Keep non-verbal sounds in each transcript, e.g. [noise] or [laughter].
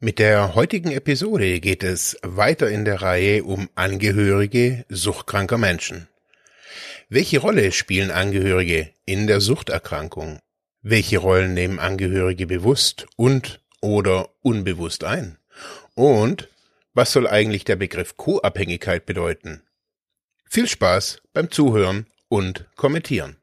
Mit der heutigen Episode geht es weiter in der Reihe um Angehörige suchtkranker Menschen. Welche Rolle spielen Angehörige in der Suchterkrankung? Welche Rollen nehmen Angehörige bewusst und oder unbewusst ein? Und was soll eigentlich der Begriff Co-Abhängigkeit bedeuten? Viel Spaß beim Zuhören und Kommentieren.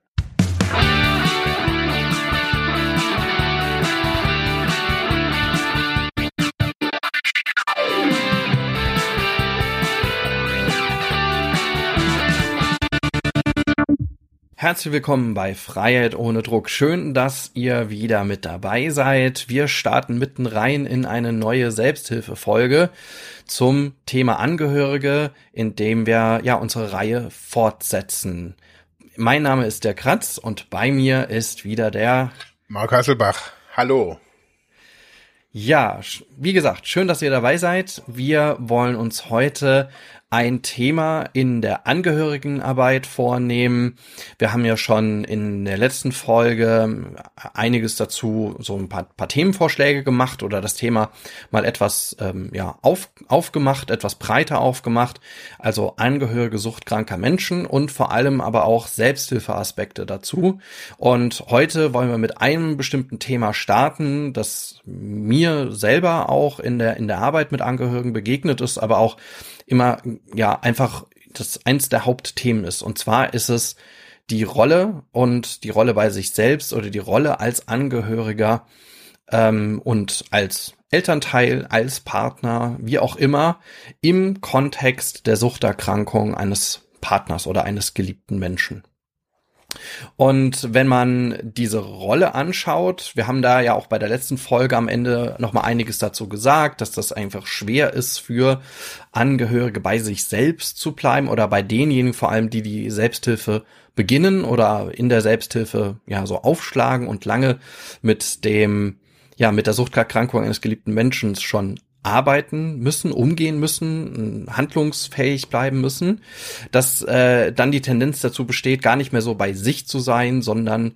Herzlich willkommen bei Freiheit ohne Druck. Schön, dass ihr wieder mit dabei seid. Wir starten mitten rein in eine neue Selbsthilfefolge zum Thema Angehörige, in dem wir ja unsere Reihe fortsetzen. Mein Name ist der Kratz und bei mir ist wieder der Mark Hasselbach. Hallo. Ja, wie gesagt, schön, dass ihr dabei seid. Wir wollen uns heute ein Thema in der Angehörigenarbeit vornehmen. Wir haben ja schon in der letzten Folge einiges dazu, so ein paar, paar Themenvorschläge gemacht oder das Thema mal etwas ähm, ja, auf, aufgemacht, etwas breiter aufgemacht. Also Angehörige suchtkranker Menschen und vor allem aber auch Selbsthilfeaspekte dazu. Und heute wollen wir mit einem bestimmten Thema starten, das mir selber auch in der, in der Arbeit mit Angehörigen begegnet ist, aber auch immer, ja, einfach das eins der Hauptthemen ist. Und zwar ist es die Rolle und die Rolle bei sich selbst oder die Rolle als Angehöriger ähm, und als Elternteil, als Partner, wie auch immer, im Kontext der Suchterkrankung eines Partners oder eines geliebten Menschen. Und wenn man diese Rolle anschaut, wir haben da ja auch bei der letzten Folge am Ende noch mal einiges dazu gesagt, dass das einfach schwer ist für Angehörige bei sich selbst zu bleiben oder bei denjenigen vor allem, die die Selbsthilfe beginnen oder in der Selbsthilfe ja so aufschlagen und lange mit dem ja mit der Suchterkrankung eines geliebten Menschen schon arbeiten müssen, umgehen müssen, handlungsfähig bleiben müssen, dass äh, dann die Tendenz dazu besteht, gar nicht mehr so bei sich zu sein, sondern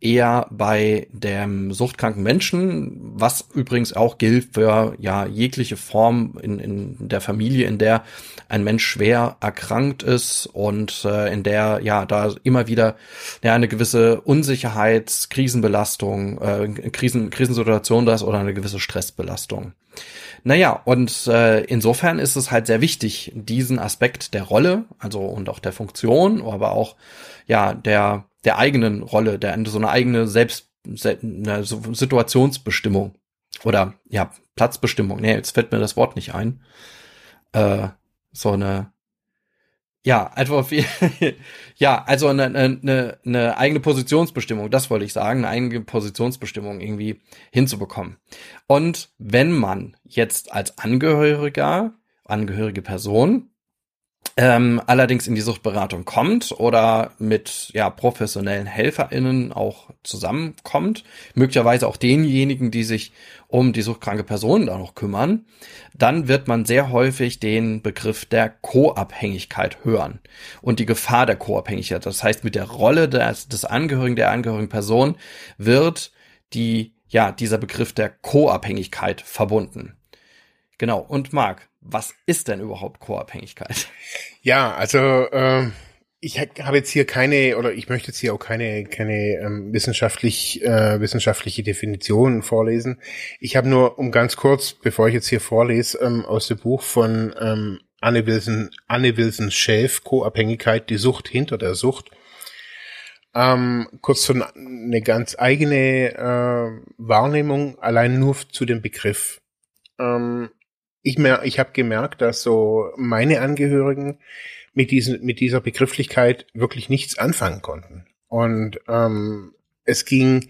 eher bei dem suchtkranken Menschen, was übrigens auch gilt für ja jegliche Form in, in der Familie, in der ein Mensch schwer erkrankt ist und äh, in der ja da immer wieder ja eine gewisse Unsicherheit, Krisenbelastung, äh, Krisen, Krisensituation da ist oder eine gewisse Stressbelastung. Naja, und äh, insofern ist es halt sehr wichtig, diesen Aspekt der Rolle, also und auch der Funktion, aber auch ja der der eigenen Rolle, der so eine eigene Selbst eine Situationsbestimmung oder ja Platzbestimmung. Nee, jetzt fällt mir das Wort nicht ein. Äh, so eine ja, einfach [laughs] ja, also eine, eine, eine eigene Positionsbestimmung, das wollte ich sagen, eine eigene Positionsbestimmung irgendwie hinzubekommen. Und wenn man jetzt als Angehöriger, angehörige Person ähm, allerdings in die Suchtberatung kommt oder mit ja professionellen HelferInnen auch zusammenkommt, möglicherweise auch denjenigen, die sich um die suchtkranke Person da noch kümmern, dann wird man sehr häufig den Begriff der Co-Abhängigkeit hören und die Gefahr der Co-Abhängigkeit. Das heißt, mit der Rolle des, des Angehörigen, der angehörigen Person wird die, ja, dieser Begriff der Co-Abhängigkeit verbunden. Genau. Und Marc, was ist denn überhaupt Co-Abhängigkeit? Ja, also äh, ich habe jetzt hier keine oder ich möchte jetzt hier auch keine keine ähm, wissenschaftlich äh, wissenschaftliche Definition vorlesen. Ich habe nur um ganz kurz, bevor ich jetzt hier vorlese, ähm, aus dem Buch von ähm, Anne Wilson Anne Wilson Schäf Co-Abhängigkeit, die Sucht hinter der Sucht. Ähm, kurz so eine ganz eigene äh, Wahrnehmung allein nur zu dem Begriff. Ähm, ich mer ich habe gemerkt, dass so meine Angehörigen mit diesen mit dieser Begrifflichkeit wirklich nichts anfangen konnten. Und ähm, es ging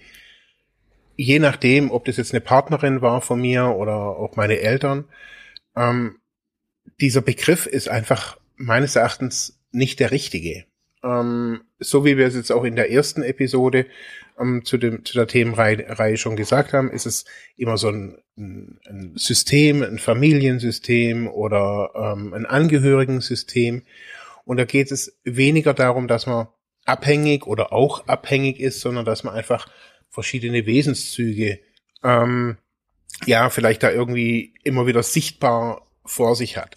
je nachdem, ob das jetzt eine Partnerin war von mir oder auch meine Eltern, ähm, dieser Begriff ist einfach meines Erachtens nicht der richtige. Ähm, so wie wir es jetzt auch in der ersten Episode ähm, zu, dem, zu der Themenreihe schon gesagt haben, ist es immer so ein, ein System, ein Familiensystem oder ähm, ein Angehörigensystem. Und da geht es weniger darum, dass man abhängig oder auch abhängig ist, sondern dass man einfach verschiedene Wesenszüge ähm, ja, vielleicht da irgendwie immer wieder sichtbar vor sich hat.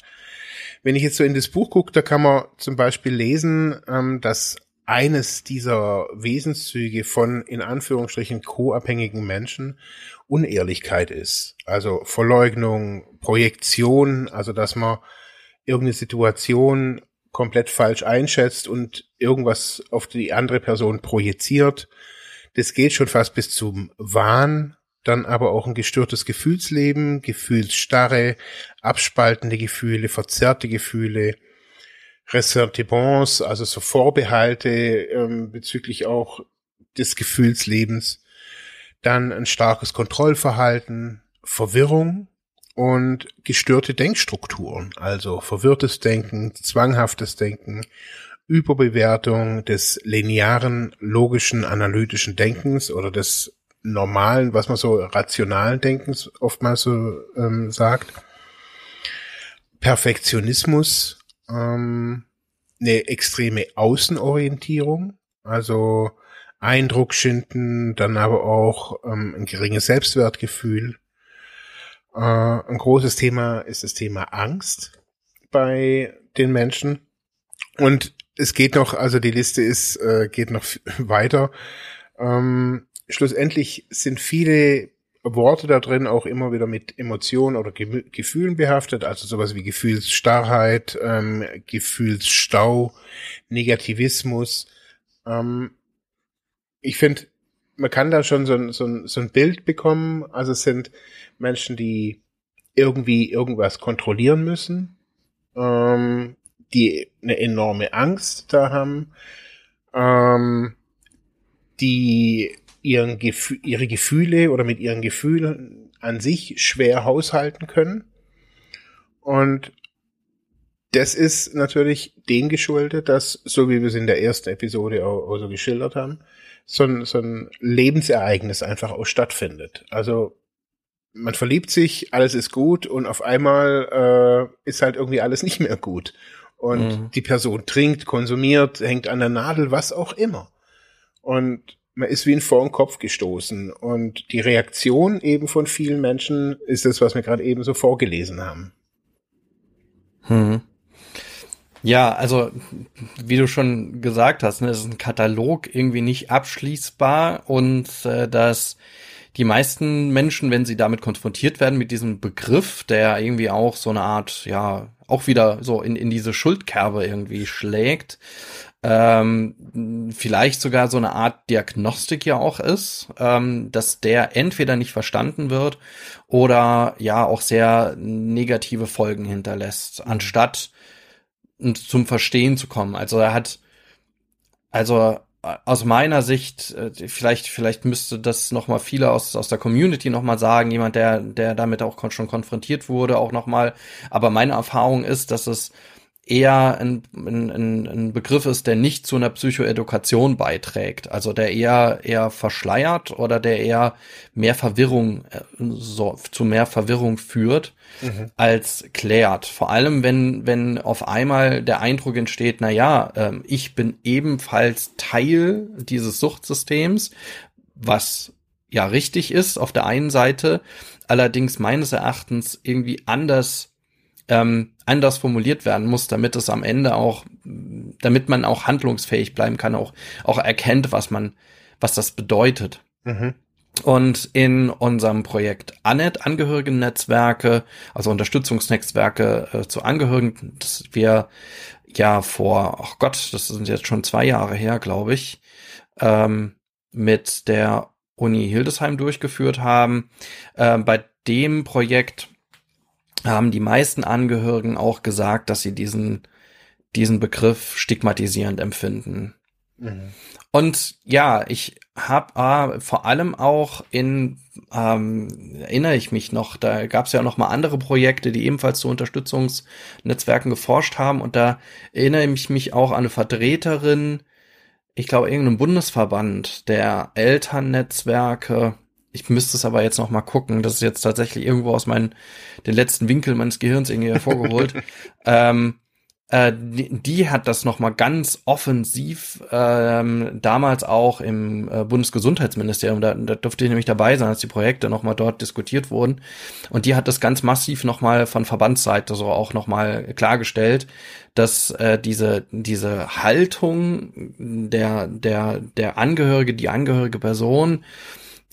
Wenn ich jetzt so in das Buch gucke, da kann man zum Beispiel lesen, ähm, dass eines dieser Wesenszüge von in Anführungsstrichen co-abhängigen Menschen Unehrlichkeit ist. Also Verleugnung, Projektion, also dass man irgendeine Situation komplett falsch einschätzt und irgendwas auf die andere Person projiziert. Das geht schon fast bis zum Wahn, dann aber auch ein gestörtes Gefühlsleben, Gefühlsstarre, abspaltende Gefühle, verzerrte Gefühle, Ressentiments, also so Vorbehalte ähm, bezüglich auch des Gefühlslebens, dann ein starkes Kontrollverhalten, Verwirrung und gestörte Denkstrukturen, also verwirrtes Denken, zwanghaftes Denken, Überbewertung des linearen, logischen, analytischen Denkens oder des normalen, was man so rationalen Denkens oftmals so ähm, sagt. Perfektionismus, ähm, eine extreme Außenorientierung, also Eindruck schinden, dann aber auch ähm, ein geringes Selbstwertgefühl. Äh, ein großes Thema ist das Thema Angst bei den Menschen. Und es geht noch, also die Liste ist, äh, geht noch [laughs] weiter. Ähm, schlussendlich sind viele Worte da drin auch immer wieder mit Emotionen oder Ge Gefühlen behaftet, also sowas wie Gefühlsstarrheit, ähm, Gefühlsstau, Negativismus. Ähm, ich finde, man kann da schon so ein, so, so ein Bild bekommen. Also es sind Menschen, die irgendwie irgendwas kontrollieren müssen, ähm, die eine enorme Angst da haben, ähm, die ihren Gefühl, ihre Gefühle oder mit ihren Gefühlen an sich schwer haushalten können. Und das ist natürlich dem geschuldet, dass, so wie wir es in der ersten Episode auch, auch so geschildert haben, so ein, so ein Lebensereignis einfach auch stattfindet. Also man verliebt sich, alles ist gut und auf einmal äh, ist halt irgendwie alles nicht mehr gut. Und mhm. die Person trinkt, konsumiert, hängt an der Nadel, was auch immer. Und man ist wie ein vor den Kopf gestoßen. Und die Reaktion eben von vielen Menschen ist das, was wir gerade eben so vorgelesen haben. Hm. Ja, also wie du schon gesagt hast, ne, ist ein Katalog irgendwie nicht abschließbar und äh, dass die meisten Menschen, wenn sie damit konfrontiert werden mit diesem Begriff, der irgendwie auch so eine Art, ja, auch wieder so in, in diese Schuldkerbe irgendwie schlägt, ähm, vielleicht sogar so eine Art Diagnostik ja auch ist, ähm, dass der entweder nicht verstanden wird oder ja auch sehr negative Folgen hinterlässt, anstatt zum Verstehen zu kommen. Also er hat, also aus meiner Sicht, äh, vielleicht, vielleicht müsste das nochmal viele aus, aus der Community nochmal sagen, jemand, der, der damit auch schon konfrontiert wurde, auch nochmal. Aber meine Erfahrung ist, dass es eher ein, ein, ein Begriff ist, der nicht zu einer Psychoedukation beiträgt, also der eher eher verschleiert oder der eher mehr Verwirrung äh, so, zu mehr Verwirrung führt mhm. als klärt. Vor allem wenn wenn auf einmal der Eindruck entsteht, na ja, äh, ich bin ebenfalls Teil dieses Suchtsystems, was ja richtig ist auf der einen Seite, allerdings meines Erachtens irgendwie anders ähm, anders formuliert werden muss, damit es am Ende auch, damit man auch handlungsfähig bleiben kann, auch, auch erkennt, was man, was das bedeutet. Mhm. Und in unserem Projekt ANET, Angehörigen-Netzwerke, also Unterstützungsnetzwerke äh, zu Angehörigen, das wir ja vor, ach Gott, das sind jetzt schon zwei Jahre her, glaube ich, ähm, mit der Uni Hildesheim durchgeführt haben. Äh, bei dem Projekt haben die meisten Angehörigen auch gesagt, dass sie diesen, diesen Begriff stigmatisierend empfinden. Mhm. Und ja, ich habe äh, vor allem auch in, ähm, erinnere ich mich noch, da gab es ja noch mal andere Projekte, die ebenfalls zu Unterstützungsnetzwerken geforscht haben. Und da erinnere ich mich auch an eine Vertreterin, ich glaube, irgendeinem Bundesverband der Elternnetzwerke, ich müsste es aber jetzt noch mal gucken. Das ist jetzt tatsächlich irgendwo aus meinen den letzten Winkel meines Gehirns irgendwie hervorgeholt. [laughs] ähm, äh, die, die hat das nochmal ganz offensiv ähm, damals auch im äh, Bundesgesundheitsministerium, da, da durfte ich nämlich dabei sein, als die Projekte nochmal dort diskutiert wurden. Und die hat das ganz massiv nochmal von Verbandsseite so auch nochmal klargestellt, dass äh, diese, diese Haltung der, der, der Angehörige, die angehörige Person,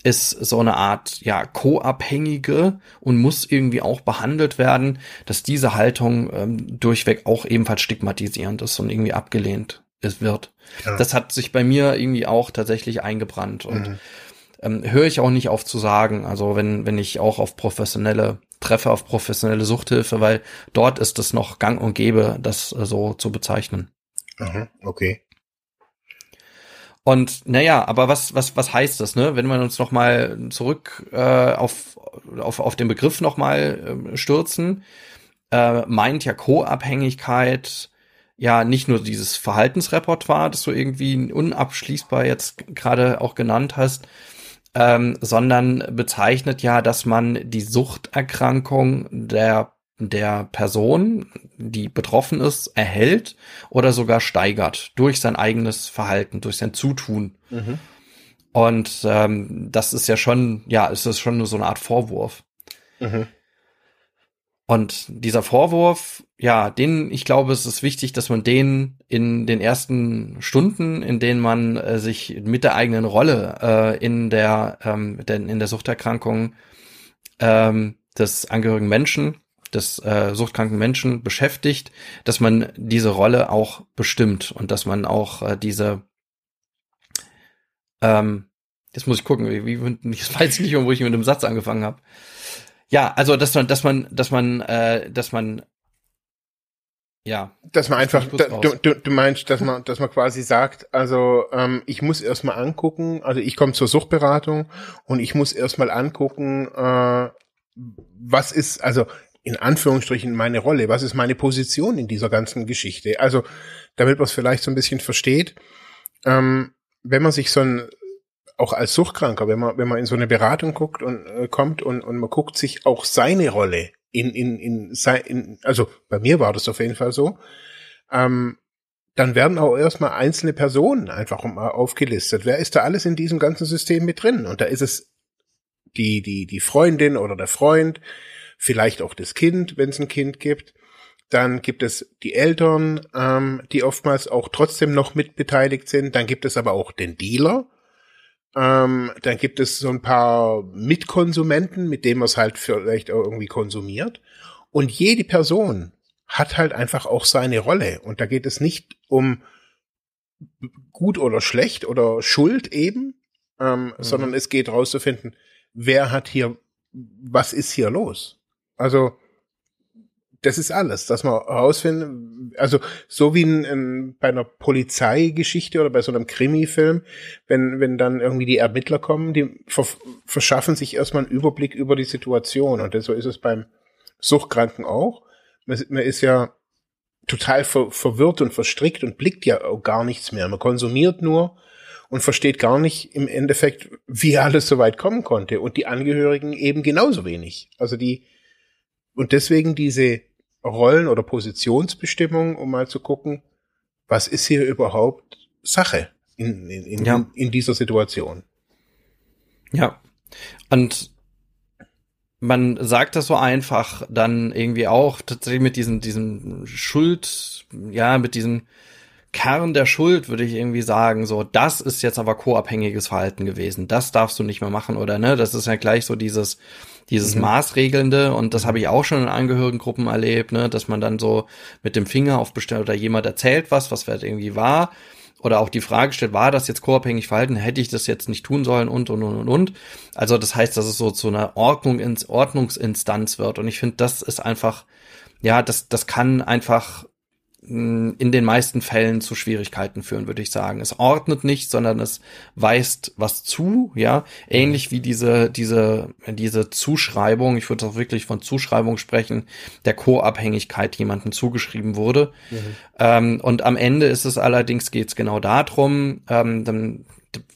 ist so eine Art ja co-abhängige und muss irgendwie auch behandelt werden, dass diese Haltung ähm, durchweg auch ebenfalls stigmatisierend ist und irgendwie abgelehnt es wird. Ja. Das hat sich bei mir irgendwie auch tatsächlich eingebrannt und mhm. ähm, höre ich auch nicht auf zu sagen. Also wenn wenn ich auch auf professionelle treffe auf professionelle Suchthilfe, weil dort ist es noch Gang und Gäbe, das äh, so zu bezeichnen. Aha, okay. Und naja, aber was, was, was heißt das, ne? Wenn wir uns noch mal zurück äh, auf, auf, auf den Begriff noch mal äh, stürzen, äh, meint ja Co-Abhängigkeit ja nicht nur dieses Verhaltensrepertoire, das du irgendwie unabschließbar jetzt gerade auch genannt hast, ähm, sondern bezeichnet ja, dass man die Suchterkrankung der der Person, die betroffen ist, erhält oder sogar steigert durch sein eigenes Verhalten, durch sein Zutun. Mhm. Und ähm, das ist ja schon, ja, es ist schon nur so eine Art Vorwurf. Mhm. Und dieser Vorwurf, ja, den, ich glaube, es ist wichtig, dass man den in den ersten Stunden, in denen man äh, sich mit der eigenen Rolle äh, in der, ähm, in der Suchterkrankung ähm, des angehörigen Menschen des äh, suchtkranken Menschen beschäftigt, dass man diese Rolle auch bestimmt und dass man auch äh, diese ähm, jetzt muss ich gucken, wie, wie ich weiß nicht, wo ich mit dem Satz angefangen habe. Ja, also dass man, dass man, dass man, äh, dass man ja. Dass man einfach, da, du, du, du meinst, dass man, dass man quasi sagt, also ähm, ich muss erstmal angucken, also ich komme zur Suchtberatung und ich muss erstmal angucken, äh, was ist, also in Anführungsstrichen meine Rolle? Was ist meine Position in dieser ganzen Geschichte? Also, damit man es vielleicht so ein bisschen versteht, ähm, wenn man sich so ein, auch als Suchtkranker, wenn man, wenn man in so eine Beratung guckt und äh, kommt und, und man guckt sich auch seine Rolle in, in, in, in, also bei mir war das auf jeden Fall so, ähm, dann werden auch erstmal einzelne Personen einfach mal aufgelistet. Wer ist da alles in diesem ganzen System mit drin? Und da ist es die, die, die Freundin oder der Freund, vielleicht auch das Kind, wenn es ein Kind gibt. Dann gibt es die Eltern, ähm, die oftmals auch trotzdem noch mitbeteiligt sind. Dann gibt es aber auch den Dealer. Ähm, dann gibt es so ein paar Mitkonsumenten, mit denen man es halt vielleicht auch irgendwie konsumiert. Und jede Person hat halt einfach auch seine Rolle. Und da geht es nicht um gut oder schlecht oder Schuld eben, ähm, mhm. sondern es geht rauszufinden, wer hat hier, was ist hier los? Also, das ist alles, dass man herausfinden, also so wie in, in, bei einer Polizeigeschichte oder bei so einem Krimi-Film, wenn, wenn dann irgendwie die Ermittler kommen, die verschaffen sich erstmal einen Überblick über die Situation. Und so ist es beim Suchtkranken auch. Man, man ist ja total ver, verwirrt und verstrickt und blickt ja auch gar nichts mehr. Man konsumiert nur und versteht gar nicht im Endeffekt, wie alles so weit kommen konnte. Und die Angehörigen eben genauso wenig. Also die, und deswegen diese Rollen- oder Positionsbestimmung, um mal zu gucken, was ist hier überhaupt Sache in, in, in, ja. in dieser Situation. Ja. Und man sagt das so einfach dann irgendwie auch tatsächlich mit diesen, diesen Schuld, ja, mit diesem Kern der Schuld, würde ich irgendwie sagen, so, das ist jetzt aber co-abhängiges Verhalten gewesen. Das darfst du nicht mehr machen, oder ne? Das ist ja gleich so dieses, dieses mhm. Maßregelnde und das habe ich auch schon in Angehörigengruppen erlebt, ne, dass man dann so mit dem Finger auf bestellt oder jemand erzählt was, was vielleicht irgendwie war oder auch die Frage stellt, war das jetzt co-abhängig verhalten, hätte ich das jetzt nicht tun sollen und und und und und. Also das heißt, dass es so zu einer Ordnung ins Ordnungsinstanz wird und ich finde, das ist einfach ja, das das kann einfach in den meisten Fällen zu Schwierigkeiten führen, würde ich sagen. Es ordnet nicht, sondern es weist was zu, ja, ähnlich wie diese diese diese Zuschreibung, ich würde auch wirklich von Zuschreibung sprechen, der Co-Abhängigkeit jemandem zugeschrieben wurde. Mhm. Ähm, und am Ende ist es allerdings geht's genau darum, ähm, dann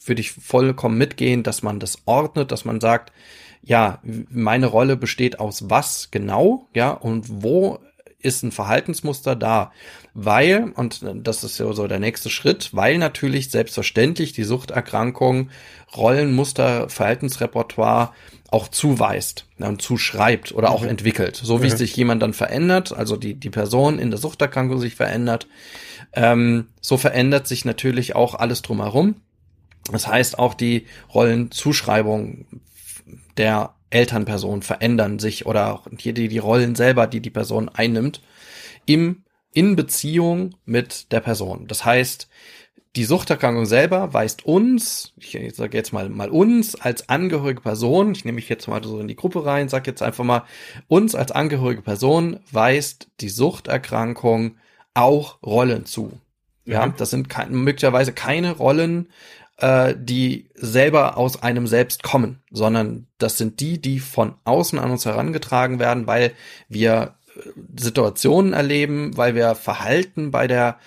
würde ich vollkommen mitgehen, dass man das ordnet, dass man sagt, ja, meine Rolle besteht aus was genau, ja, und wo ist ein Verhaltensmuster da, weil, und das ist ja so der nächste Schritt, weil natürlich selbstverständlich die Suchterkrankung Rollenmuster, Verhaltensrepertoire auch zuweist und zuschreibt oder auch mhm. entwickelt. So wie mhm. sich jemand dann verändert, also die, die Person in der Suchterkrankung sich verändert, ähm, so verändert sich natürlich auch alles drumherum. Das heißt, auch die Rollenzuschreibung der Elternperson verändern sich oder auch die, die Rollen selber, die die Person einnimmt, im, in Beziehung mit der Person. Das heißt, die Suchterkrankung selber weist uns, ich sage jetzt mal, mal uns als angehörige Person, ich nehme mich jetzt mal so in die Gruppe rein, sage jetzt einfach mal, uns als angehörige Person weist die Suchterkrankung auch Rollen zu. Ja, mhm. das sind ke möglicherweise keine Rollen, äh, die selber aus einem selbst kommen, sondern das sind die, die von außen an uns herangetragen werden, weil wir äh, Situationen erleben, weil wir Verhalten bei der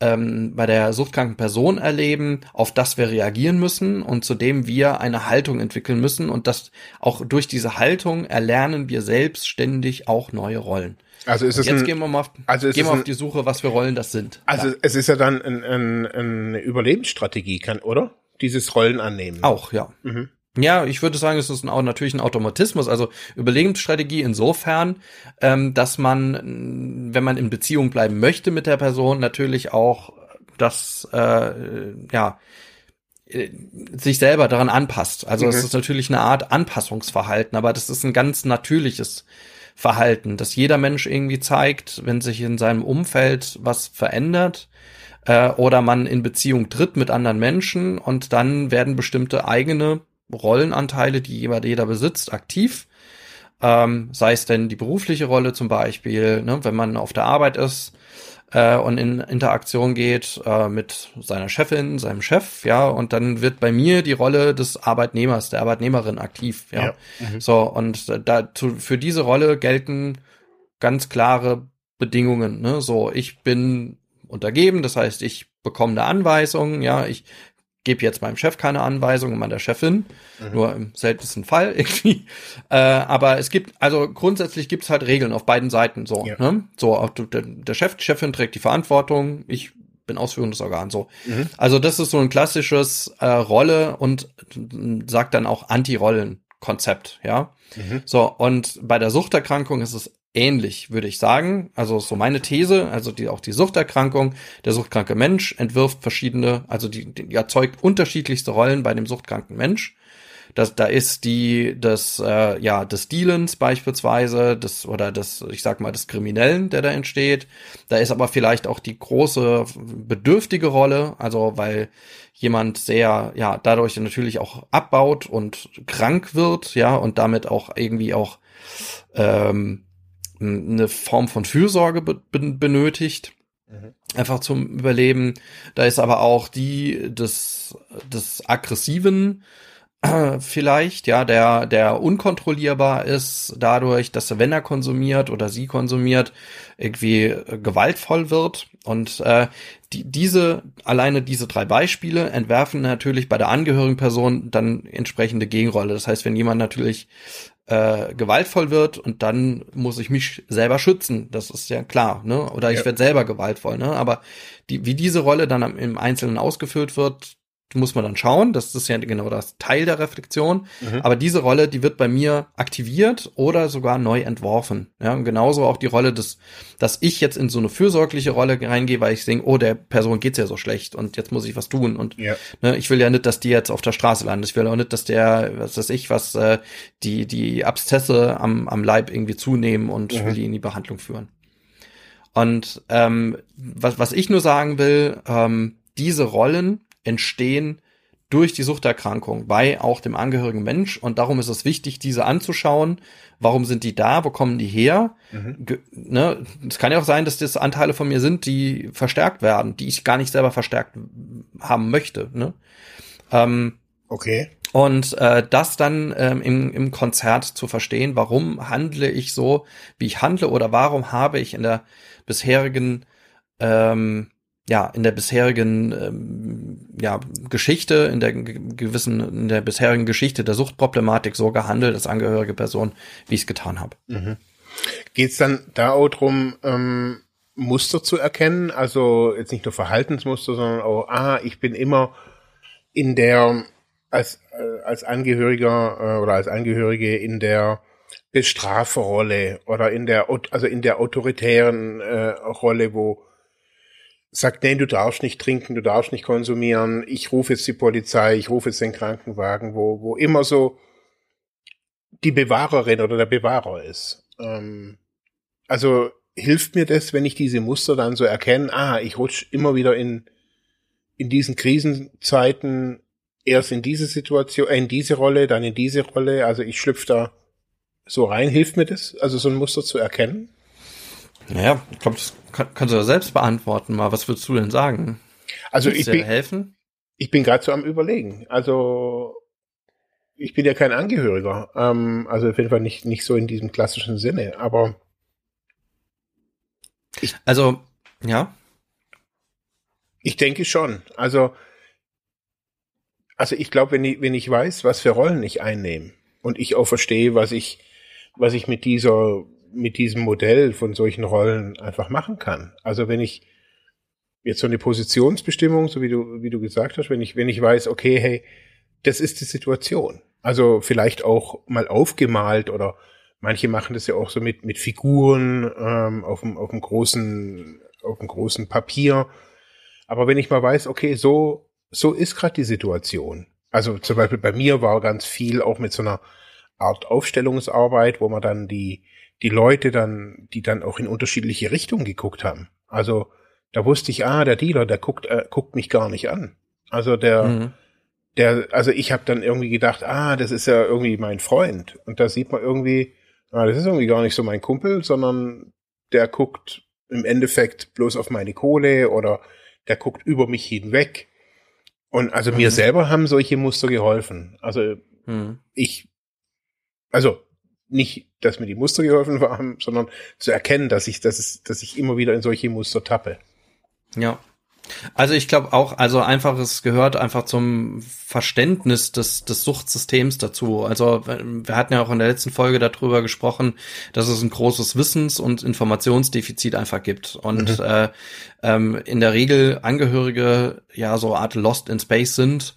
ähm, bei der suchtkranken Person erleben, auf das wir reagieren müssen und zu dem wir eine Haltung entwickeln müssen und das auch durch diese Haltung erlernen wir selbstständig auch neue Rollen. Also ist es jetzt ein, gehen wir mal auf, also gehen wir auf die Suche, was für Rollen das sind. Also ja. es ist ja dann ein, ein, eine Überlebensstrategie, kann, oder? Dieses Rollen annehmen. Auch, ja. Mhm. Ja, ich würde sagen, es ist ein, natürlich ein Automatismus, also Überlebensstrategie insofern, ähm, dass man, wenn man in Beziehung bleiben möchte mit der Person, natürlich auch das, äh, ja, äh, sich selber daran anpasst. Also mhm. es ist natürlich eine Art Anpassungsverhalten, aber das ist ein ganz natürliches Verhalten, dass jeder Mensch irgendwie zeigt, wenn sich in seinem Umfeld was verändert äh, oder man in Beziehung tritt mit anderen Menschen und dann werden bestimmte eigene Rollenanteile, die jeder, besitzt, aktiv. Ähm, sei es denn die berufliche Rolle zum Beispiel, ne, wenn man auf der Arbeit ist, äh, und in Interaktion geht äh, mit seiner Chefin, seinem Chef, ja, und dann wird bei mir die Rolle des Arbeitnehmers, der Arbeitnehmerin aktiv, ja. ja. Mhm. So, und dazu, für diese Rolle gelten ganz klare Bedingungen, ne, so, ich bin untergeben, das heißt, ich bekomme eine Anweisung, ja, ich gebe jetzt meinem Chef keine Anweisungen, meiner Chefin, mhm. nur im seltensten Fall [laughs] irgendwie. Äh, aber es gibt, also grundsätzlich gibt es halt Regeln auf beiden Seiten so. Ja. Ne? So, auch der, der Chef, die Chefin trägt die Verantwortung, ich bin ausführendes Organ so. Mhm. Also das ist so ein klassisches äh, Rolle und sagt dann auch Anti-Rollen-Konzept, ja. Mhm. So, und bei der Suchterkrankung ist es ähnlich, würde ich sagen. Also so meine These, also die, auch die Suchterkrankung, der suchtkranke Mensch entwirft verschiedene, also die, die erzeugt unterschiedlichste Rollen bei dem suchtkranken Mensch. Das, da ist die des äh, ja des Dealens beispielsweise, des oder des ich sag mal des Kriminellen, der da entsteht. Da ist aber vielleicht auch die große bedürftige Rolle, also weil jemand sehr ja dadurch natürlich auch abbaut und krank wird, ja und damit auch irgendwie auch ähm, eine Form von Fürsorge be benötigt. Mhm. Einfach zum Überleben. Da ist aber auch die des, des aggressiven äh, vielleicht, ja, der, der unkontrollierbar ist dadurch, dass er, wenn er konsumiert oder sie konsumiert, irgendwie äh, gewaltvoll wird. Und äh, die, diese, alleine diese drei Beispiele entwerfen natürlich bei der angehörigen Person dann entsprechende Gegenrolle. Das heißt, wenn jemand natürlich äh, gewaltvoll wird und dann muss ich mich selber schützen. Das ist ja klar, ne? Oder ich ja. werde selber gewaltvoll, ne? Aber die, wie diese Rolle dann im Einzelnen ausgefüllt wird, muss man dann schauen. Das ist ja genau das Teil der Reflexion. Mhm. Aber diese Rolle, die wird bei mir aktiviert oder sogar neu entworfen. Ja, und genauso auch die Rolle des, dass ich jetzt in so eine fürsorgliche Rolle reingehe, weil ich denke, oh, der Person geht's ja so schlecht und jetzt muss ich was tun. Und ja. ne, ich will ja nicht, dass die jetzt auf der Straße landet. Ich will auch nicht, dass der, was weiß ich, was, äh, die, die Abszesse am, am Leib irgendwie zunehmen und mhm. will die in die Behandlung führen. Und ähm, was, was ich nur sagen will, ähm, diese Rollen, entstehen durch die Suchterkrankung bei auch dem angehörigen Mensch. Und darum ist es wichtig, diese anzuschauen. Warum sind die da? Wo kommen die her? Mhm. Ne? Es kann ja auch sein, dass das Anteile von mir sind, die verstärkt werden, die ich gar nicht selber verstärkt haben möchte. Ne? Ähm, okay. Und äh, das dann ähm, im, im Konzert zu verstehen, warum handle ich so, wie ich handle, oder warum habe ich in der bisherigen ähm, ja, in der bisherigen ähm, ja, Geschichte, in der gewissen, in der bisherigen Geschichte der Suchtproblematik so gehandelt als angehörige Person, wie ich es getan habe. Mhm. Geht es dann da auch drum, ähm, Muster zu erkennen? Also jetzt nicht nur Verhaltensmuster, sondern auch, ah, ich bin immer in der, als, äh, als Angehöriger äh, oder als Angehörige in der Bestraferrolle oder in der, also in der autoritären äh, Rolle, wo sagt, nee, du darfst nicht trinken, du darfst nicht konsumieren, ich rufe jetzt die Polizei, ich rufe jetzt den Krankenwagen, wo, wo immer so die Bewahrerin oder der Bewahrer ist. Ähm, also hilft mir das, wenn ich diese Muster dann so erkenne, ah, ich rutsche immer wieder in, in diesen Krisenzeiten erst in diese Situation, äh, in diese Rolle, dann in diese Rolle, also ich schlüpfe da so rein, hilft mir das, also so ein Muster zu erkennen? Naja, ich glaube, das kann, kannst du ja selbst beantworten mal. Was würdest du denn sagen? Also Willst ich bin, helfen? Ich bin gerade so am überlegen. Also ich bin ja kein Angehöriger, ähm, also auf jeden Fall nicht nicht so in diesem klassischen Sinne. Aber ich, also ja, ich denke schon. Also also ich glaube, wenn ich wenn ich weiß, was für Rollen ich einnehme und ich auch verstehe, was ich was ich mit dieser mit diesem Modell von solchen Rollen einfach machen kann. Also wenn ich jetzt so eine Positionsbestimmung, so wie du, wie du gesagt hast, wenn ich, wenn ich weiß, okay, hey, das ist die Situation. Also vielleicht auch mal aufgemalt oder manche machen das ja auch so mit, mit Figuren ähm, auf, dem, auf dem großen, auf dem großen Papier. Aber wenn ich mal weiß, okay, so, so ist gerade die Situation. Also zum Beispiel bei mir war ganz viel auch mit so einer Art Aufstellungsarbeit, wo man dann die, die Leute dann, die dann auch in unterschiedliche Richtungen geguckt haben. Also da wusste ich, ah, der Dealer, der guckt, äh, guckt mich gar nicht an. Also der, mhm. der, also ich habe dann irgendwie gedacht, ah, das ist ja irgendwie mein Freund. Und da sieht man irgendwie, ah, das ist irgendwie gar nicht so mein Kumpel, sondern der guckt im Endeffekt bloß auf meine Kohle oder der guckt über mich hinweg. Und also mhm. mir selber haben solche Muster geholfen. Also mhm. ich, also nicht, dass mir die Muster geholfen haben, sondern zu erkennen, dass ich, dass, es, dass ich immer wieder in solche Muster tappe. Ja. Also ich glaube auch, also einfach, es gehört einfach zum Verständnis des, des Suchtsystems dazu. Also wir hatten ja auch in der letzten Folge darüber gesprochen, dass es ein großes Wissens- und Informationsdefizit einfach gibt. Und mhm. äh, ähm, in der Regel Angehörige ja so Art Lost in Space sind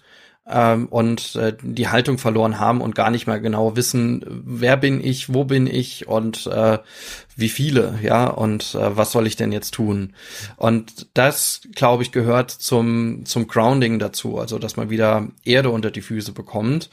ähm, und äh, die Haltung verloren haben und gar nicht mehr genau wissen, wer bin ich, wo bin ich und äh, wie viele, ja, und äh, was soll ich denn jetzt tun? Und das, glaube ich, gehört zum, zum Grounding dazu, also dass man wieder Erde unter die Füße bekommt,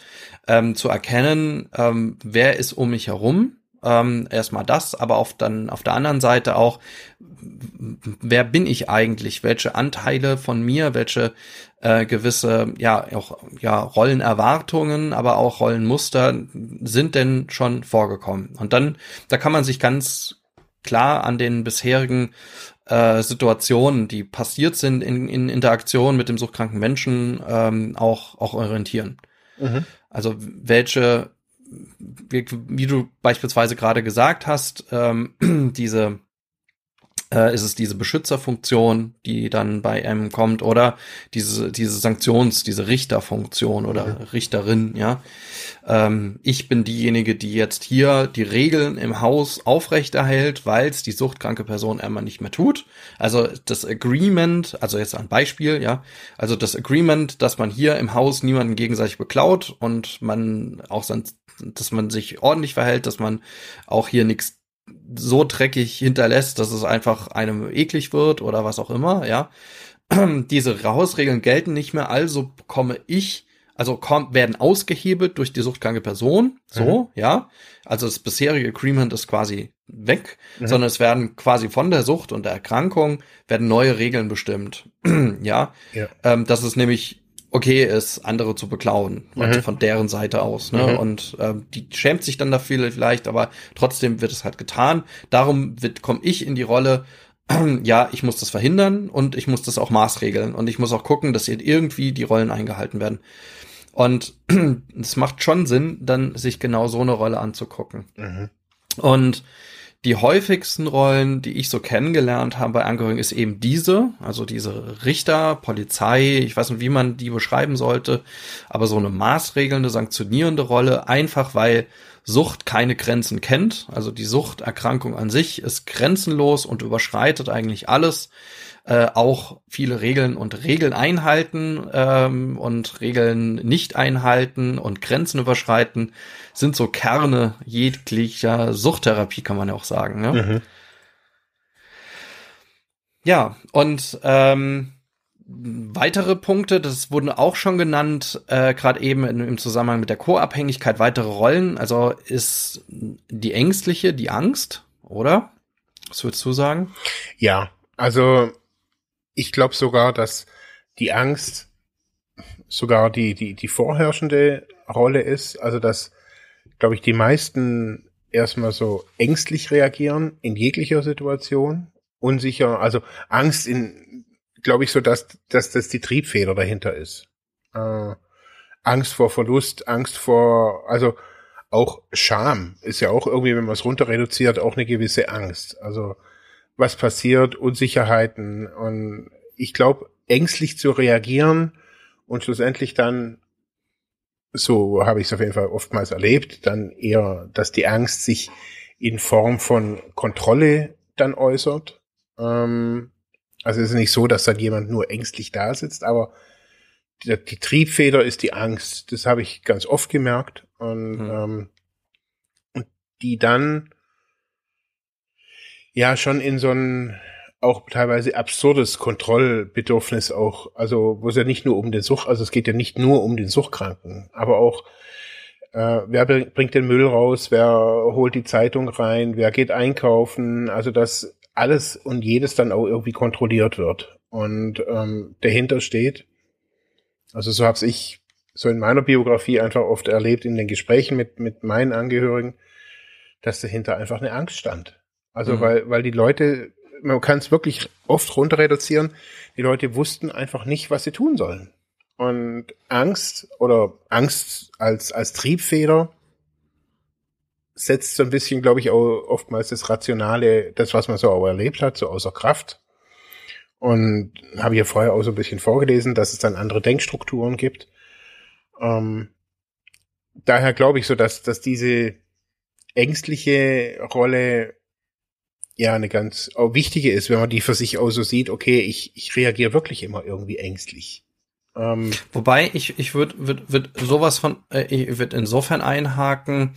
ähm, zu erkennen, ähm, wer ist um mich herum, ähm, erstmal das, aber auf dann auf der anderen Seite auch, wer bin ich eigentlich? Welche Anteile von mir, welche äh, gewisse ja auch ja Rollenerwartungen, aber auch Rollenmuster sind denn schon vorgekommen? Und dann da kann man sich ganz klar an den bisherigen äh, Situationen, die passiert sind in, in Interaktion mit dem suchtkranken Menschen, ähm, auch auch orientieren. Mhm. Also welche wie, wie du beispielsweise gerade gesagt hast, ähm, [clears throat] diese äh, ist es diese Beschützerfunktion, die dann bei M kommt, oder diese, diese Sanktions-, diese Richterfunktion oder mhm. Richterin, ja. Ähm, ich bin diejenige, die jetzt hier die Regeln im Haus aufrechterhält, weil es die suchtkranke Person einmal nicht mehr tut. Also das Agreement, also jetzt ein Beispiel, ja, also das Agreement, dass man hier im Haus niemanden gegenseitig beklaut und man auch sein, dass man sich ordentlich verhält, dass man auch hier nichts so dreckig hinterlässt, dass es einfach einem eklig wird oder was auch immer, ja. [clears throat] Diese Hausregeln gelten nicht mehr, also komme ich, also kommt, werden ausgehebelt durch die suchtkranke Person, so, mhm. ja. Also das bisherige Agreement ist quasi weg, mhm. sondern es werden quasi von der Sucht und der Erkrankung werden neue Regeln bestimmt, [clears throat] ja. ja. Ähm, das ist nämlich okay ist, andere zu beklauen. Mhm. von deren Seite aus. Ne? Mhm. Und ähm, die schämt sich dann dafür vielleicht, aber trotzdem wird es halt getan. Darum wird komme ich in die Rolle, [clears throat] ja, ich muss das verhindern und ich muss das auch maßregeln. Und ich muss auch gucken, dass irgendwie die Rollen eingehalten werden. Und [clears throat] es macht schon Sinn, dann sich genau so eine Rolle anzugucken. Mhm. Und die häufigsten Rollen, die ich so kennengelernt habe bei Angehörigen, ist eben diese, also diese Richter, Polizei, ich weiß nicht, wie man die beschreiben sollte, aber so eine maßregelnde, sanktionierende Rolle, einfach weil Sucht keine Grenzen kennt. Also die Suchterkrankung an sich ist grenzenlos und überschreitet eigentlich alles. Äh, auch viele Regeln und Regeln einhalten ähm, und Regeln nicht einhalten und Grenzen überschreiten sind so Kerne jeglicher Suchttherapie, kann man ja auch sagen. Ne? Mhm. Ja, und ähm, weitere Punkte, das wurden auch schon genannt, äh, gerade eben in, im Zusammenhang mit der Co-Abhängigkeit, weitere Rollen. Also ist die ängstliche, die Angst, oder? Was würdest du sagen? Ja, also ich glaube sogar, dass die Angst sogar die, die, die vorherrschende Rolle ist. Also dass, glaube ich, die meisten erstmal so ängstlich reagieren in jeglicher Situation. Unsicher, also Angst in glaube ich, so, dass, dass das die Triebfeder dahinter ist. Äh, Angst vor Verlust, Angst vor, also auch Scham ist ja auch irgendwie, wenn man es runter reduziert, auch eine gewisse Angst. Also was passiert, Unsicherheiten und ich glaube, ängstlich zu reagieren und schlussendlich dann, so habe ich es auf jeden Fall oftmals erlebt, dann eher, dass die Angst sich in Form von Kontrolle dann äußert. Ähm, also es ist nicht so, dass dann jemand nur ängstlich da sitzt, aber die, die Triebfeder ist die Angst. Das habe ich ganz oft gemerkt. Und, mhm. ähm, und die dann ja schon in so ein auch teilweise absurdes Kontrollbedürfnis auch, also wo es ja nicht nur um den Sucht, also es geht ja nicht nur um den Suchtkranken, aber auch äh, wer bringt den Müll raus, wer holt die Zeitung rein, wer geht einkaufen, also das alles und jedes dann auch irgendwie kontrolliert wird und ähm, dahinter steht. Also so habe ich so in meiner Biografie einfach oft erlebt in den Gesprächen mit mit meinen Angehörigen, dass dahinter einfach eine Angst stand. Also mhm. weil weil die Leute, man kann es wirklich oft runter reduzieren, die Leute wussten einfach nicht, was sie tun sollen. Und Angst oder Angst als als Triebfeder setzt so ein bisschen, glaube ich, auch oftmals das Rationale, das, was man so auch erlebt hat, so außer Kraft. Und habe ja vorher auch so ein bisschen vorgelesen, dass es dann andere Denkstrukturen gibt. Ähm, daher glaube ich so, dass, dass diese ängstliche Rolle ja eine ganz auch wichtige ist, wenn man die für sich auch so sieht, okay, ich, ich reagiere wirklich immer irgendwie ängstlich. Ähm, Wobei ich, ich würde würd, würd sowas von, äh, ich würde insofern einhaken,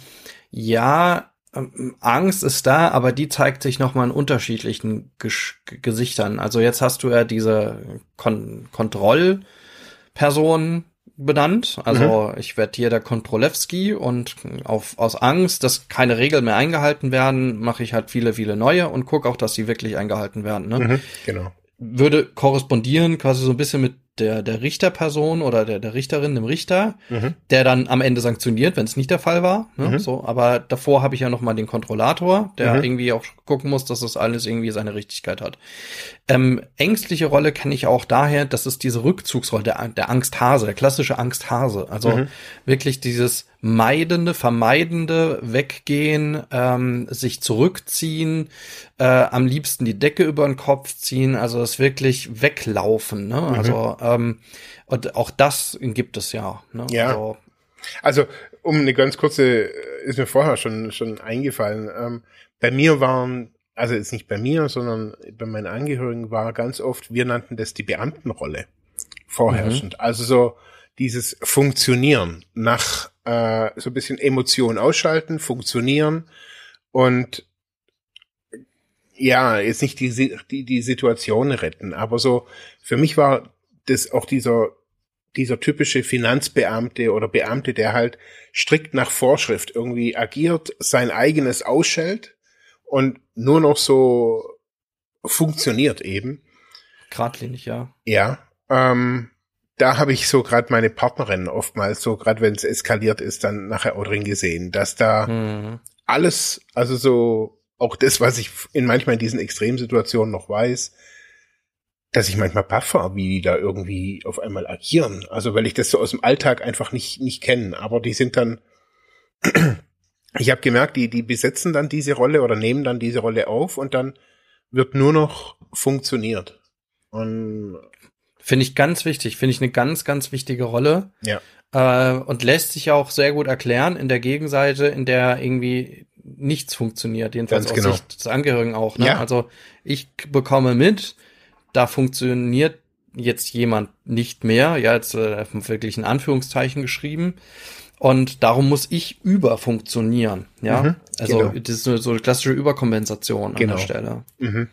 ja, ähm, Angst ist da, aber die zeigt sich nochmal in unterschiedlichen Ges Gesichtern. Also jetzt hast du ja diese Kon Kontrollperson benannt. Also mhm. ich werde hier der Kontrolewski und auf, aus Angst, dass keine Regeln mehr eingehalten werden, mache ich halt viele, viele neue und gucke auch, dass sie wirklich eingehalten werden. Ne? Mhm, genau. Würde korrespondieren quasi so ein bisschen mit der, der Richterperson oder der, der Richterin, dem Richter, mhm. der dann am Ende sanktioniert, wenn es nicht der Fall war. Ne? Mhm. So, aber davor habe ich ja noch mal den Kontrollator, der mhm. irgendwie auch gucken muss, dass das alles irgendwie seine Richtigkeit hat. Ähm, ängstliche Rolle kenne ich auch daher, das ist diese Rückzugsrolle, der, der Angsthase, der klassische Angsthase. Also mhm. wirklich dieses meidende, vermeidende Weggehen, ähm, sich zurückziehen, äh, am liebsten die Decke über den Kopf ziehen, also das wirklich weglaufen. Ne? Mhm. Also ähm, und auch das gibt es ja. Ne? Ja. Also, also um eine ganz kurze, ist mir vorher schon schon eingefallen. Ähm, bei mir waren also jetzt nicht bei mir, sondern bei meinen Angehörigen war ganz oft, wir nannten das die Beamtenrolle vorherrschend. Mhm. Also so dieses Funktionieren nach äh, so ein bisschen Emotionen ausschalten, funktionieren und ja, jetzt nicht die, die, die Situation retten, aber so, für mich war das auch dieser, dieser typische Finanzbeamte oder Beamte, der halt strikt nach Vorschrift irgendwie agiert, sein eigenes ausschält und nur noch so funktioniert eben. Gradlinig, ja. Ja. Ähm, da habe ich so gerade meine Partnerin oftmals so, gerade wenn es eskaliert ist, dann nachher auch drin gesehen, dass da mhm. alles, also so auch das, was ich in manchmal in diesen Extremsituationen noch weiß, dass ich manchmal baff war, wie die da irgendwie auf einmal agieren. Also weil ich das so aus dem Alltag einfach nicht nicht kenne. Aber die sind dann, [clears throat] ich habe gemerkt, die die besetzen dann diese Rolle oder nehmen dann diese Rolle auf und dann wird nur noch funktioniert. Und Finde ich ganz wichtig, finde ich eine ganz, ganz wichtige Rolle. Ja. äh, und lässt sich auch sehr gut erklären in der Gegenseite, in der irgendwie nichts funktioniert, jedenfalls Ganz aus genau. Sicht des Angehörigen auch. Ne? Ja. Also ich bekomme mit, da funktioniert jetzt jemand nicht mehr, ja, jetzt äh, wirklich in Anführungszeichen geschrieben. Und darum muss ich überfunktionieren, ja. Mhm, also genau. das ist so, so eine klassische Überkompensation Genau. an der Stelle. Mhm.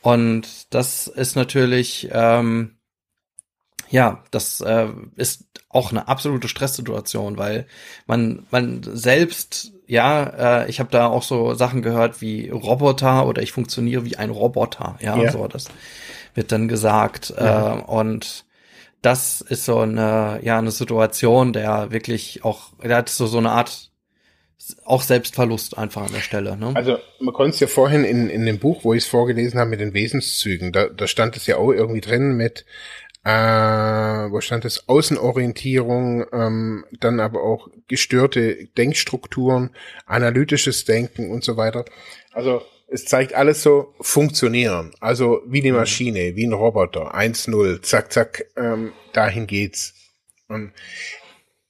Und das ist natürlich, ähm, ja, das äh, ist auch eine absolute Stresssituation, weil man, man selbst, ja, äh, ich habe da auch so Sachen gehört wie Roboter oder ich funktioniere wie ein Roboter, ja, Ja. so das wird dann gesagt äh, und das ist so eine, ja, eine Situation, der wirklich auch, der hat so so eine Art auch Selbstverlust einfach an der Stelle, ne? Also man konnte es ja vorhin in, in dem Buch, wo ich es vorgelesen habe mit den Wesenszügen, da, da stand es ja auch irgendwie drin mit, äh, wo stand es, Außenorientierung, ähm, dann aber auch gestörte Denkstrukturen, analytisches Denken und so weiter. Also es zeigt alles so funktionieren, also wie eine Maschine, wie ein Roboter, 1-0, zack, zack, ähm, dahin geht's. Und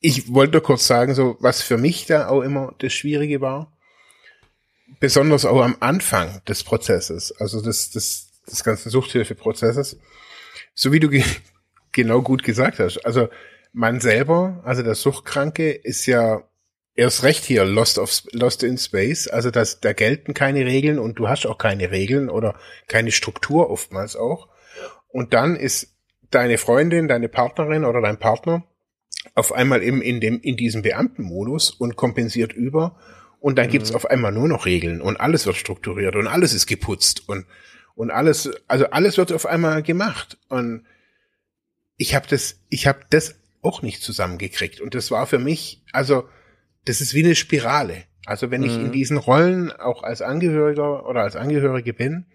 ich wollte kurz sagen, so was für mich da auch immer das Schwierige war, besonders auch am Anfang des Prozesses, also des, des, des ganzen Suchthilfeprozesses, so wie du ge [laughs] genau gut gesagt hast. Also man selber, also der Suchtkranke, ist ja erst recht hier lost of lost in space. Also das, da gelten keine Regeln und du hast auch keine Regeln oder keine Struktur oftmals auch. Und dann ist deine Freundin, deine Partnerin oder dein Partner auf einmal eben in dem in diesem Beamtenmodus und kompensiert über und dann gibt's auf einmal nur noch Regeln und alles wird strukturiert und alles ist geputzt und und alles also alles wird auf einmal gemacht und ich habe das ich habe das auch nicht zusammengekriegt und das war für mich also das ist wie eine Spirale also wenn ich Mhm. in diesen Rollen auch als Angehöriger oder als Angehörige bin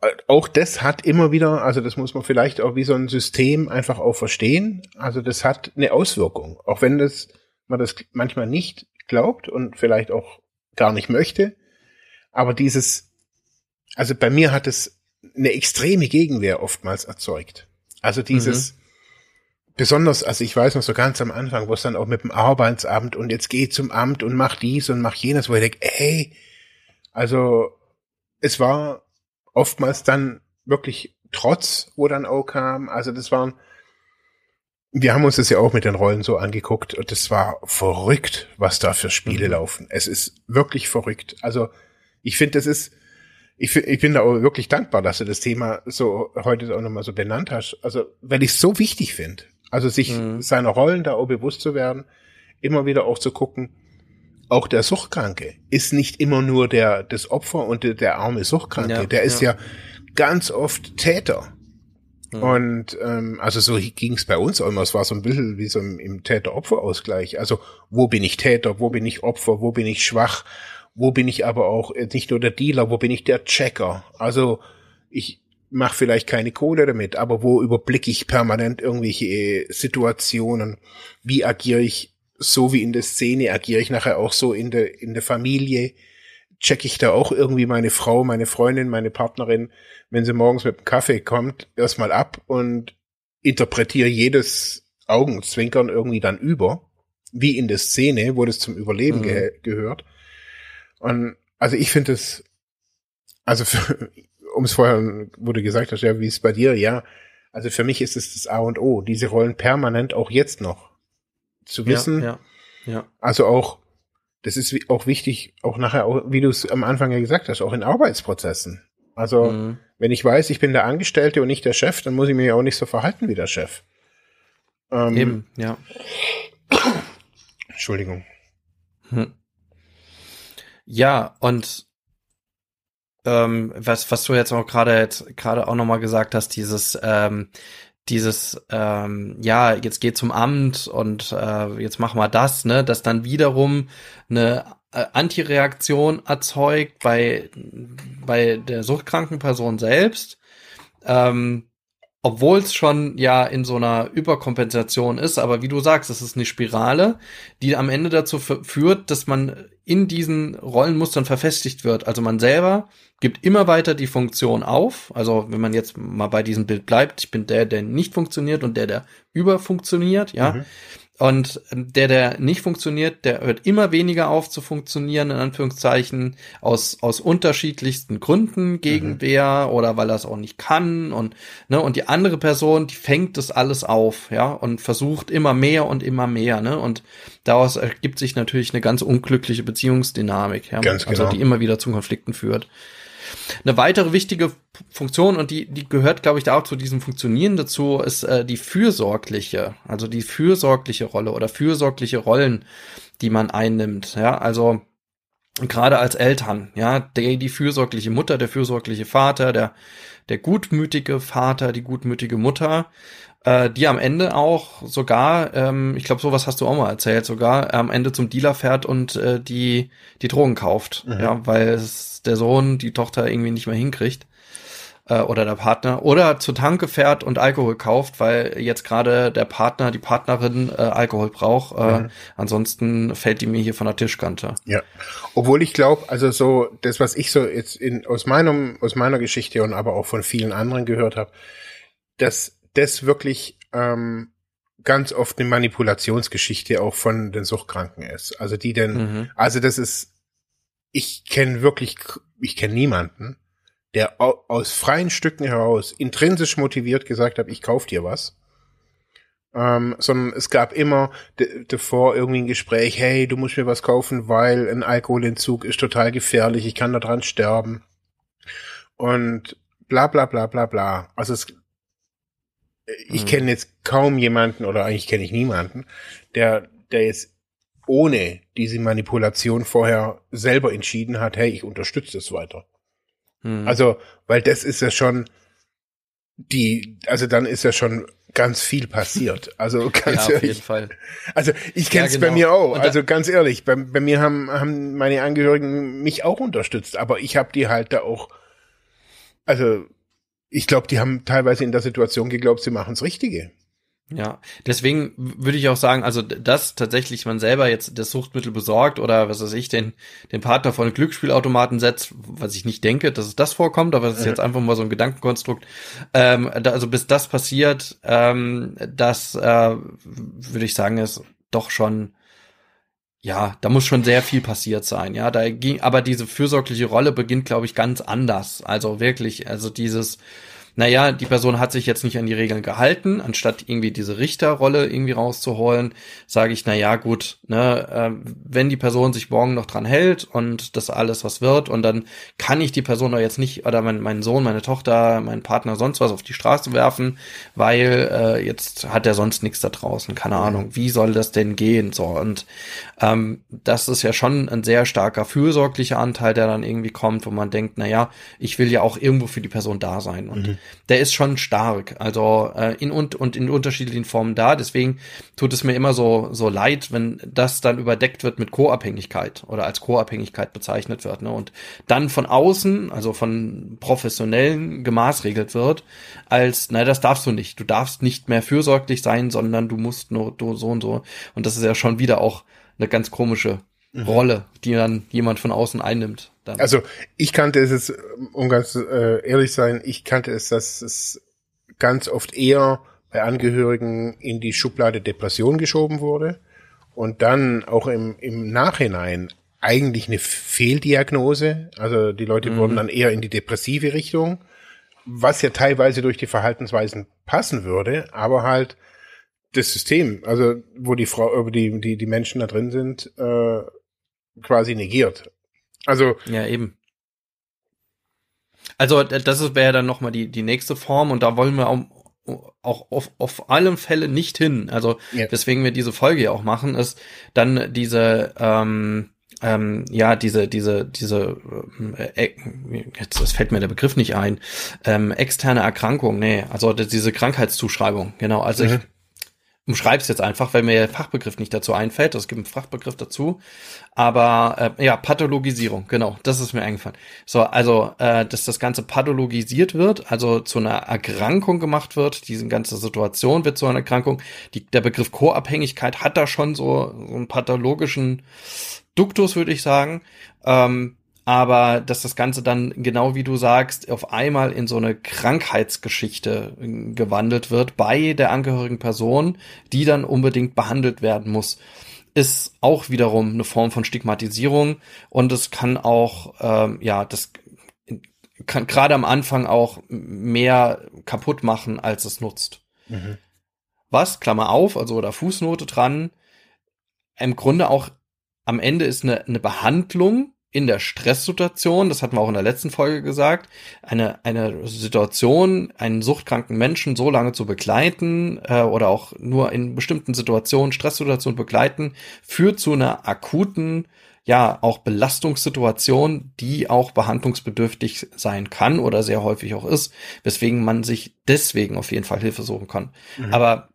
äh, auch das hat immer wieder, also das muss man vielleicht auch wie so ein System einfach auch verstehen. Also das hat eine Auswirkung, auch wenn das man das manchmal nicht glaubt und vielleicht auch gar nicht möchte. Aber dieses, also bei mir hat es eine extreme Gegenwehr oftmals erzeugt. Also dieses, besonders, also ich weiß noch so ganz am Anfang, wo es dann auch mit dem Arbeitsamt und jetzt geh zum Amt und mach dies und mach jenes, wo ich denke, ey, also es war oftmals dann wirklich Trotz, wo dann auch kam. Also das waren, wir haben uns das ja auch mit den Rollen so angeguckt und das war verrückt, was da für Spiele Mhm. laufen. Es ist wirklich verrückt. Also ich finde, das ist, ich, ich bin da auch wirklich dankbar, dass du das Thema so heute auch nochmal so benannt hast. Also, weil ich es so wichtig finde. Also sich Mhm. seiner Rollen da auch bewusst zu werden, immer wieder auch zu gucken, auch der Suchtkranke ist nicht immer nur der, das Opfer und der, der arme Suchtkranke. Ja, der ist ja. ja. ganz oft Täter. Mhm. Und ähm, also so ging es bei uns auch immer. Es war so ein bisschen wie so im, im Täter-Opfer-Ausgleich. Also wo bin ich Täter, wo bin ich Opfer, wo bin ich schwach, wo bin ich aber auch äh, nicht nur der Dealer, wo bin ich der Checker. Also ich mache vielleicht keine Kohle damit, aber wo überblicke ich permanent irgendwelche äh, Situationen? Wie agiere ich so wie in der Szene? Agiere ich nachher auch so in der in der Familie? Check ich da auch irgendwie meine Frau, meine Freundin, meine Partnerin, wenn sie morgens mit dem Kaffee kommt, erstmal ab und interpretiere jedes Augenzwinkern irgendwie dann über, wie in der Szene, wo das zum Überleben Mhm. ge gehört. Und also ich finde es, also für, [laughs] um es vorher, wo du gesagt hast, ja, wie es bei dir, ja, also für mich ist es das A und O, diese Rollen permanent auch jetzt noch zu wissen, Ja, ja, ja. also auch, das ist auch wichtig, auch nachher, auch, wie du es am Anfang ja gesagt hast, auch in Arbeitsprozessen. Also, Mhm. wenn ich weiß, ich bin der Angestellte und nicht der Chef, dann muss ich mich auch nicht so verhalten wie der Chef. Ähm, Eben, ja. Entschuldigung. Hm. Ja, und ähm, was, was du jetzt auch gerade gerade auch nochmal gesagt hast, dieses, ähm, dieses, ähm, ja, jetzt geht zum Amt und äh, jetzt machen wir das, ne, das dann wiederum eine äh, Antireaktion erzeugt bei, bei der suchtkranken Person selbst. Ähm, obwohl es schon ja in so einer Überkompensation ist, aber wie du sagst, es ist eine Spirale, die am Ende dazu führt, dass man in diesen Rollenmustern verfestigt wird. Also man selber gibt immer weiter die Funktion auf. Also wenn man jetzt mal bei diesem Bild bleibt, ich bin der, der nicht funktioniert und der, der überfunktioniert, ja. Mhm. Und der, der nicht funktioniert, der hört immer weniger auf zu funktionieren, in Anführungszeichen, aus, aus unterschiedlichsten Gründen, Gegenwehr mhm. oder weil er es auch nicht kann und, ne, und die andere Person, die fängt das alles auf, ja, und versucht immer mehr und immer mehr, ne, und daraus ergibt sich natürlich eine ganz unglückliche Beziehungsdynamik, ja, ganz also genau. die immer wieder zu Konflikten führt. Eine weitere wichtige Funktion und die, die gehört, glaube ich, da auch zu diesem Funktionieren dazu, ist äh, die fürsorgliche, also die fürsorgliche Rolle oder fürsorgliche Rollen, die man einnimmt. Ja, also gerade als Eltern, ja, der, die fürsorgliche Mutter, der fürsorgliche Vater, der, der gutmütige Vater, die gutmütige Mutter, äh, die am Ende auch sogar, ähm, ich glaube, sowas hast du auch mal erzählt, sogar am Ende zum Dealer fährt und äh, die, die Drogen kauft, mhm. ja, weil es der Sohn die Tochter irgendwie nicht mehr hinkriegt äh, oder der Partner oder zur Tanke fährt und Alkohol kauft, weil jetzt gerade der Partner, die Partnerin äh, Alkohol braucht. Äh, mhm. Ansonsten fällt die mir hier von der Tischkante. Ja, obwohl ich glaube, also so das, was ich so jetzt in, aus meinem aus meiner Geschichte und aber auch von vielen anderen gehört habe, dass das wirklich ähm, ganz oft eine Manipulationsgeschichte auch von den Suchtkranken ist. Also die denn, mhm. also das ist, ich kenne wirklich, ich kenne niemanden, der aus freien Stücken heraus intrinsisch motiviert gesagt hat, ich kauf dir was. Ähm, sondern es gab immer davor irgendwie ein Gespräch, hey, du musst mir was kaufen, weil ein Alkoholentzug ist total gefährlich, ich kann daran sterben. Und bla bla bla bla bla. Also es, ich mhm. kenne jetzt kaum jemanden oder eigentlich kenne ich niemanden, der, der jetzt ohne diese Manipulation vorher selber entschieden hat, hey, ich unterstütze das weiter. Mhm. Also, weil das ist ja schon die, also dann ist ja schon ganz viel passiert. [laughs] Also ganz ja, ehrlich. Auf jeden Fall. Also ich kenne es ja, genau. bei mir auch. Also ganz ehrlich, bei, bei mir haben, haben meine Angehörigen mich auch unterstützt, aber ich habe die halt da auch, also ich glaube, die haben teilweise in der Situation geglaubt, sie machen das Richtige. Ja, deswegen würde ich auch sagen, also dass tatsächlich man selber jetzt das Suchtmittel besorgt oder was weiß ich, den, den Partner vor einen Glücksspielautomaten setzt, was ich nicht denke, dass es das vorkommt, aber das ist jetzt einfach mal so ein Gedankenkonstrukt. Ähm, da, also bis das passiert, ähm, das äh, würde ich sagen, ist doch schon ja, da muss schon sehr viel passiert sein, ja. Da ging, aber diese fürsorgliche Rolle beginnt, glaube ich, ganz anders. Also wirklich, also dieses, naja, die Person hat sich jetzt nicht an die Regeln gehalten, anstatt irgendwie diese Richterrolle irgendwie rauszuholen, sage ich, naja, gut, ne, äh, wenn die Person sich morgen noch dran hält und das alles was wird und dann kann ich die Person doch jetzt nicht oder mein, meinen Sohn, meine Tochter, meinen Partner sonst was auf die Straße werfen, weil äh, jetzt hat er sonst nichts da draußen, keine Ahnung, wie soll das denn gehen? So und ähm, das ist ja schon ein sehr starker fürsorglicher Anteil, der dann irgendwie kommt, wo man denkt, naja, ich will ja auch irgendwo für die Person da sein. Und mhm der ist schon stark, also äh, in und, und in unterschiedlichen Formen da. Deswegen tut es mir immer so so leid, wenn das dann überdeckt wird mit Co-Abhängigkeit oder als Co-Abhängigkeit bezeichnet wird, ne? Und dann von außen, also von Professionellen gemaßregelt wird, als, na, das darfst du nicht. Du darfst nicht mehr fürsorglich sein, sondern du musst nur du so und so. Und das ist ja schon wieder auch eine ganz komische. Rolle, die dann jemand von außen einnimmt. Dann. Also ich kannte es jetzt, um ganz äh, ehrlich sein, ich kannte es, dass es ganz oft eher bei Angehörigen in die Schublade Depression geschoben wurde und dann auch im, im Nachhinein eigentlich eine Fehldiagnose. Also die Leute mhm. wurden dann eher in die depressive Richtung, was ja teilweise durch die Verhaltensweisen passen würde, aber halt das System, also wo die Frau, die, die, die Menschen da drin sind, äh, quasi negiert. Also. Ja, eben. Also, das wäre dann nochmal die, die nächste Form und da wollen wir auch, auch auf, auf allen Fällen nicht hin. Also, ja. weswegen wir diese Folge ja auch machen, ist dann diese, ähm, ähm, ja, diese, diese, diese, äh, jetzt das fällt mir der Begriff nicht ein, ähm, externe Erkrankung, nee, also diese Krankheitszuschreibung, genau. Also mhm. ich umschreib's jetzt einfach, weil mir der Fachbegriff nicht dazu einfällt. Es gibt einen Fachbegriff dazu. Aber äh, ja, Pathologisierung, genau, das ist mir eingefallen. So, also, äh, dass das Ganze pathologisiert wird, also zu einer Erkrankung gemacht wird, diese ganze Situation wird zu einer Erkrankung. Die, der Begriff Co-Abhängigkeit hat da schon so, so einen pathologischen Duktus, würde ich sagen. Ähm, aber dass das Ganze dann, genau wie du sagst, auf einmal in so eine Krankheitsgeschichte äh, gewandelt wird bei der angehörigen Person, die dann unbedingt behandelt werden muss, ist auch wiederum eine Form von Stigmatisierung und es kann auch, ähm, ja, das kann gerade am Anfang auch mehr kaputt machen, als es nutzt. Mhm. Was, Klammer auf, also oder Fußnote dran, im Grunde auch am Ende ist eine, eine Behandlung in der Stresssituation, das hatten wir auch in der letzten Folge gesagt, eine, eine Situation, einen suchtkranken Menschen so lange zu begleiten äh, oder auch nur in bestimmten Situationen, Stresssituationen begleiten, führt zu einer akuten, ja, auch Belastungssituation, die auch behandlungsbedürftig sein kann oder sehr häufig auch ist, weswegen man sich deswegen auf jeden Fall Hilfe suchen kann. Mhm. Aber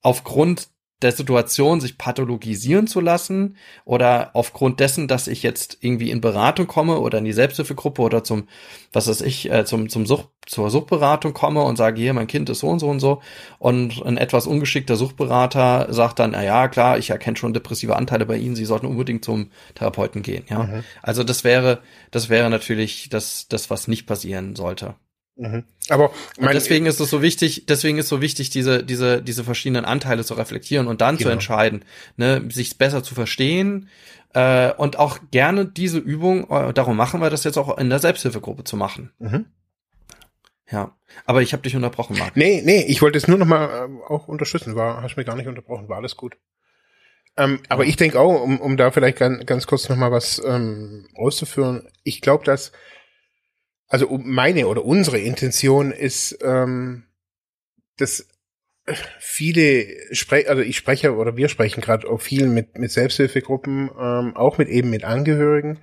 aufgrund der Situation, sich pathologisieren zu lassen oder aufgrund dessen, dass ich jetzt irgendwie in Beratung komme oder in die Selbsthilfegruppe oder zum, was weiß ich, äh, zum, zum Sucht, zur Suchtberatung komme und sage, hier, mein Kind ist so und so und so und ein etwas ungeschickter Suchtberater sagt dann, na ja, klar, ich erkenne schon depressive Anteile bei Ihnen, Sie sollten unbedingt zum Therapeuten gehen, ja. Mhm. Also das wäre, das wäre natürlich das, das, was nicht passieren sollte. Mhm. Aber mein, deswegen ist es so wichtig, deswegen ist so wichtig, diese, diese, diese verschiedenen Anteile zu reflektieren und dann genau. zu entscheiden, ne, sich besser zu verstehen äh, und auch gerne diese Übung, äh, darum machen wir das jetzt auch in der Selbsthilfegruppe zu machen. Mhm. Ja, aber ich habe dich unterbrochen, Marc. Nee, nee, ich wollte es nur noch mal äh, auch unterstützen, war, hast mich gar nicht unterbrochen, war alles gut. Ähm, aber ja. ich denke auch, um, um da vielleicht ganz, ganz kurz noch mal was ähm, auszuführen, ich glaube, dass also meine oder unsere Intention ist, ähm, dass viele sprechen, also ich spreche oder wir sprechen gerade auch viel mit, mit Selbsthilfegruppen, ähm, auch mit eben mit Angehörigen.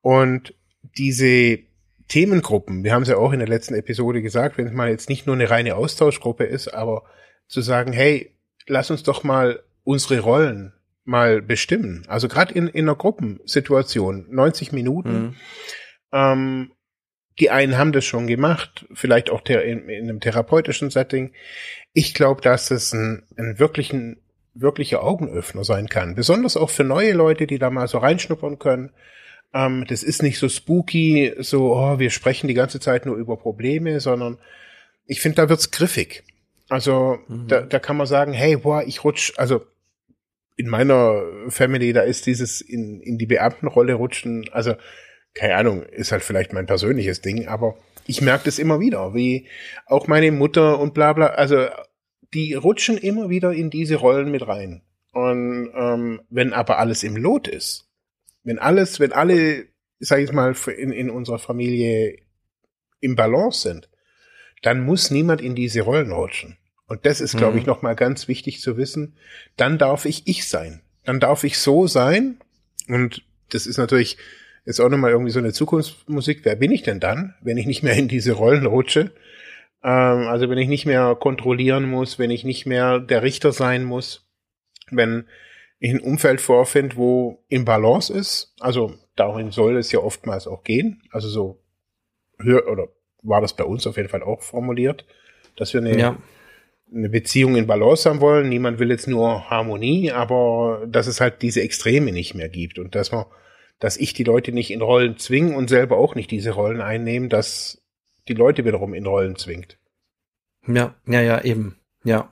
Und diese Themengruppen, wir haben es ja auch in der letzten Episode gesagt, wenn es mal jetzt nicht nur eine reine Austauschgruppe ist, aber zu sagen, hey, lass uns doch mal unsere Rollen mal bestimmen. Also gerade in, in einer Gruppensituation, 90 Minuten, mhm. ähm, die einen haben das schon gemacht, vielleicht auch in, in einem therapeutischen Setting. Ich glaube, dass es ein, ein wirklichen, wirklicher Augenöffner sein kann. Besonders auch für neue Leute, die da mal so reinschnuppern können. Ähm, das ist nicht so spooky, so, oh, wir sprechen die ganze Zeit nur über Probleme, sondern ich finde, da wird's griffig. Also mhm. da, da kann man sagen, hey, boah, ich rutsch, also in meiner Family, da ist dieses in, in die Beamtenrolle rutschen, also keine Ahnung, ist halt vielleicht mein persönliches Ding, aber ich merke das immer wieder, wie auch meine Mutter und bla bla, also die rutschen immer wieder in diese Rollen mit rein. Und ähm, wenn aber alles im Lot ist, wenn alles, wenn alle, sag ich mal, in, in unserer Familie im Balance sind, dann muss niemand in diese Rollen rutschen. Und das ist, glaube mhm. ich, nochmal ganz wichtig zu wissen. Dann darf ich ich sein. Dann darf ich so sein. Und das ist natürlich ist auch nochmal irgendwie so eine Zukunftsmusik. Wer bin ich denn dann, wenn ich nicht mehr in diese Rollen rutsche? Ähm, also wenn ich nicht mehr kontrollieren muss, wenn ich nicht mehr der Richter sein muss, wenn ich ein Umfeld vorfinde, wo im Balance ist, also darin soll es ja oftmals auch gehen, also so oder war das bei uns auf jeden Fall auch formuliert, dass wir eine, ja. eine Beziehung in Balance haben wollen. Niemand will jetzt nur Harmonie, aber dass es halt diese Extreme nicht mehr gibt und dass man dass ich die Leute nicht in Rollen zwinge und selber auch nicht diese Rollen einnehmen, dass die Leute wiederum in Rollen zwingt. Ja, ja, ja, eben. Ja.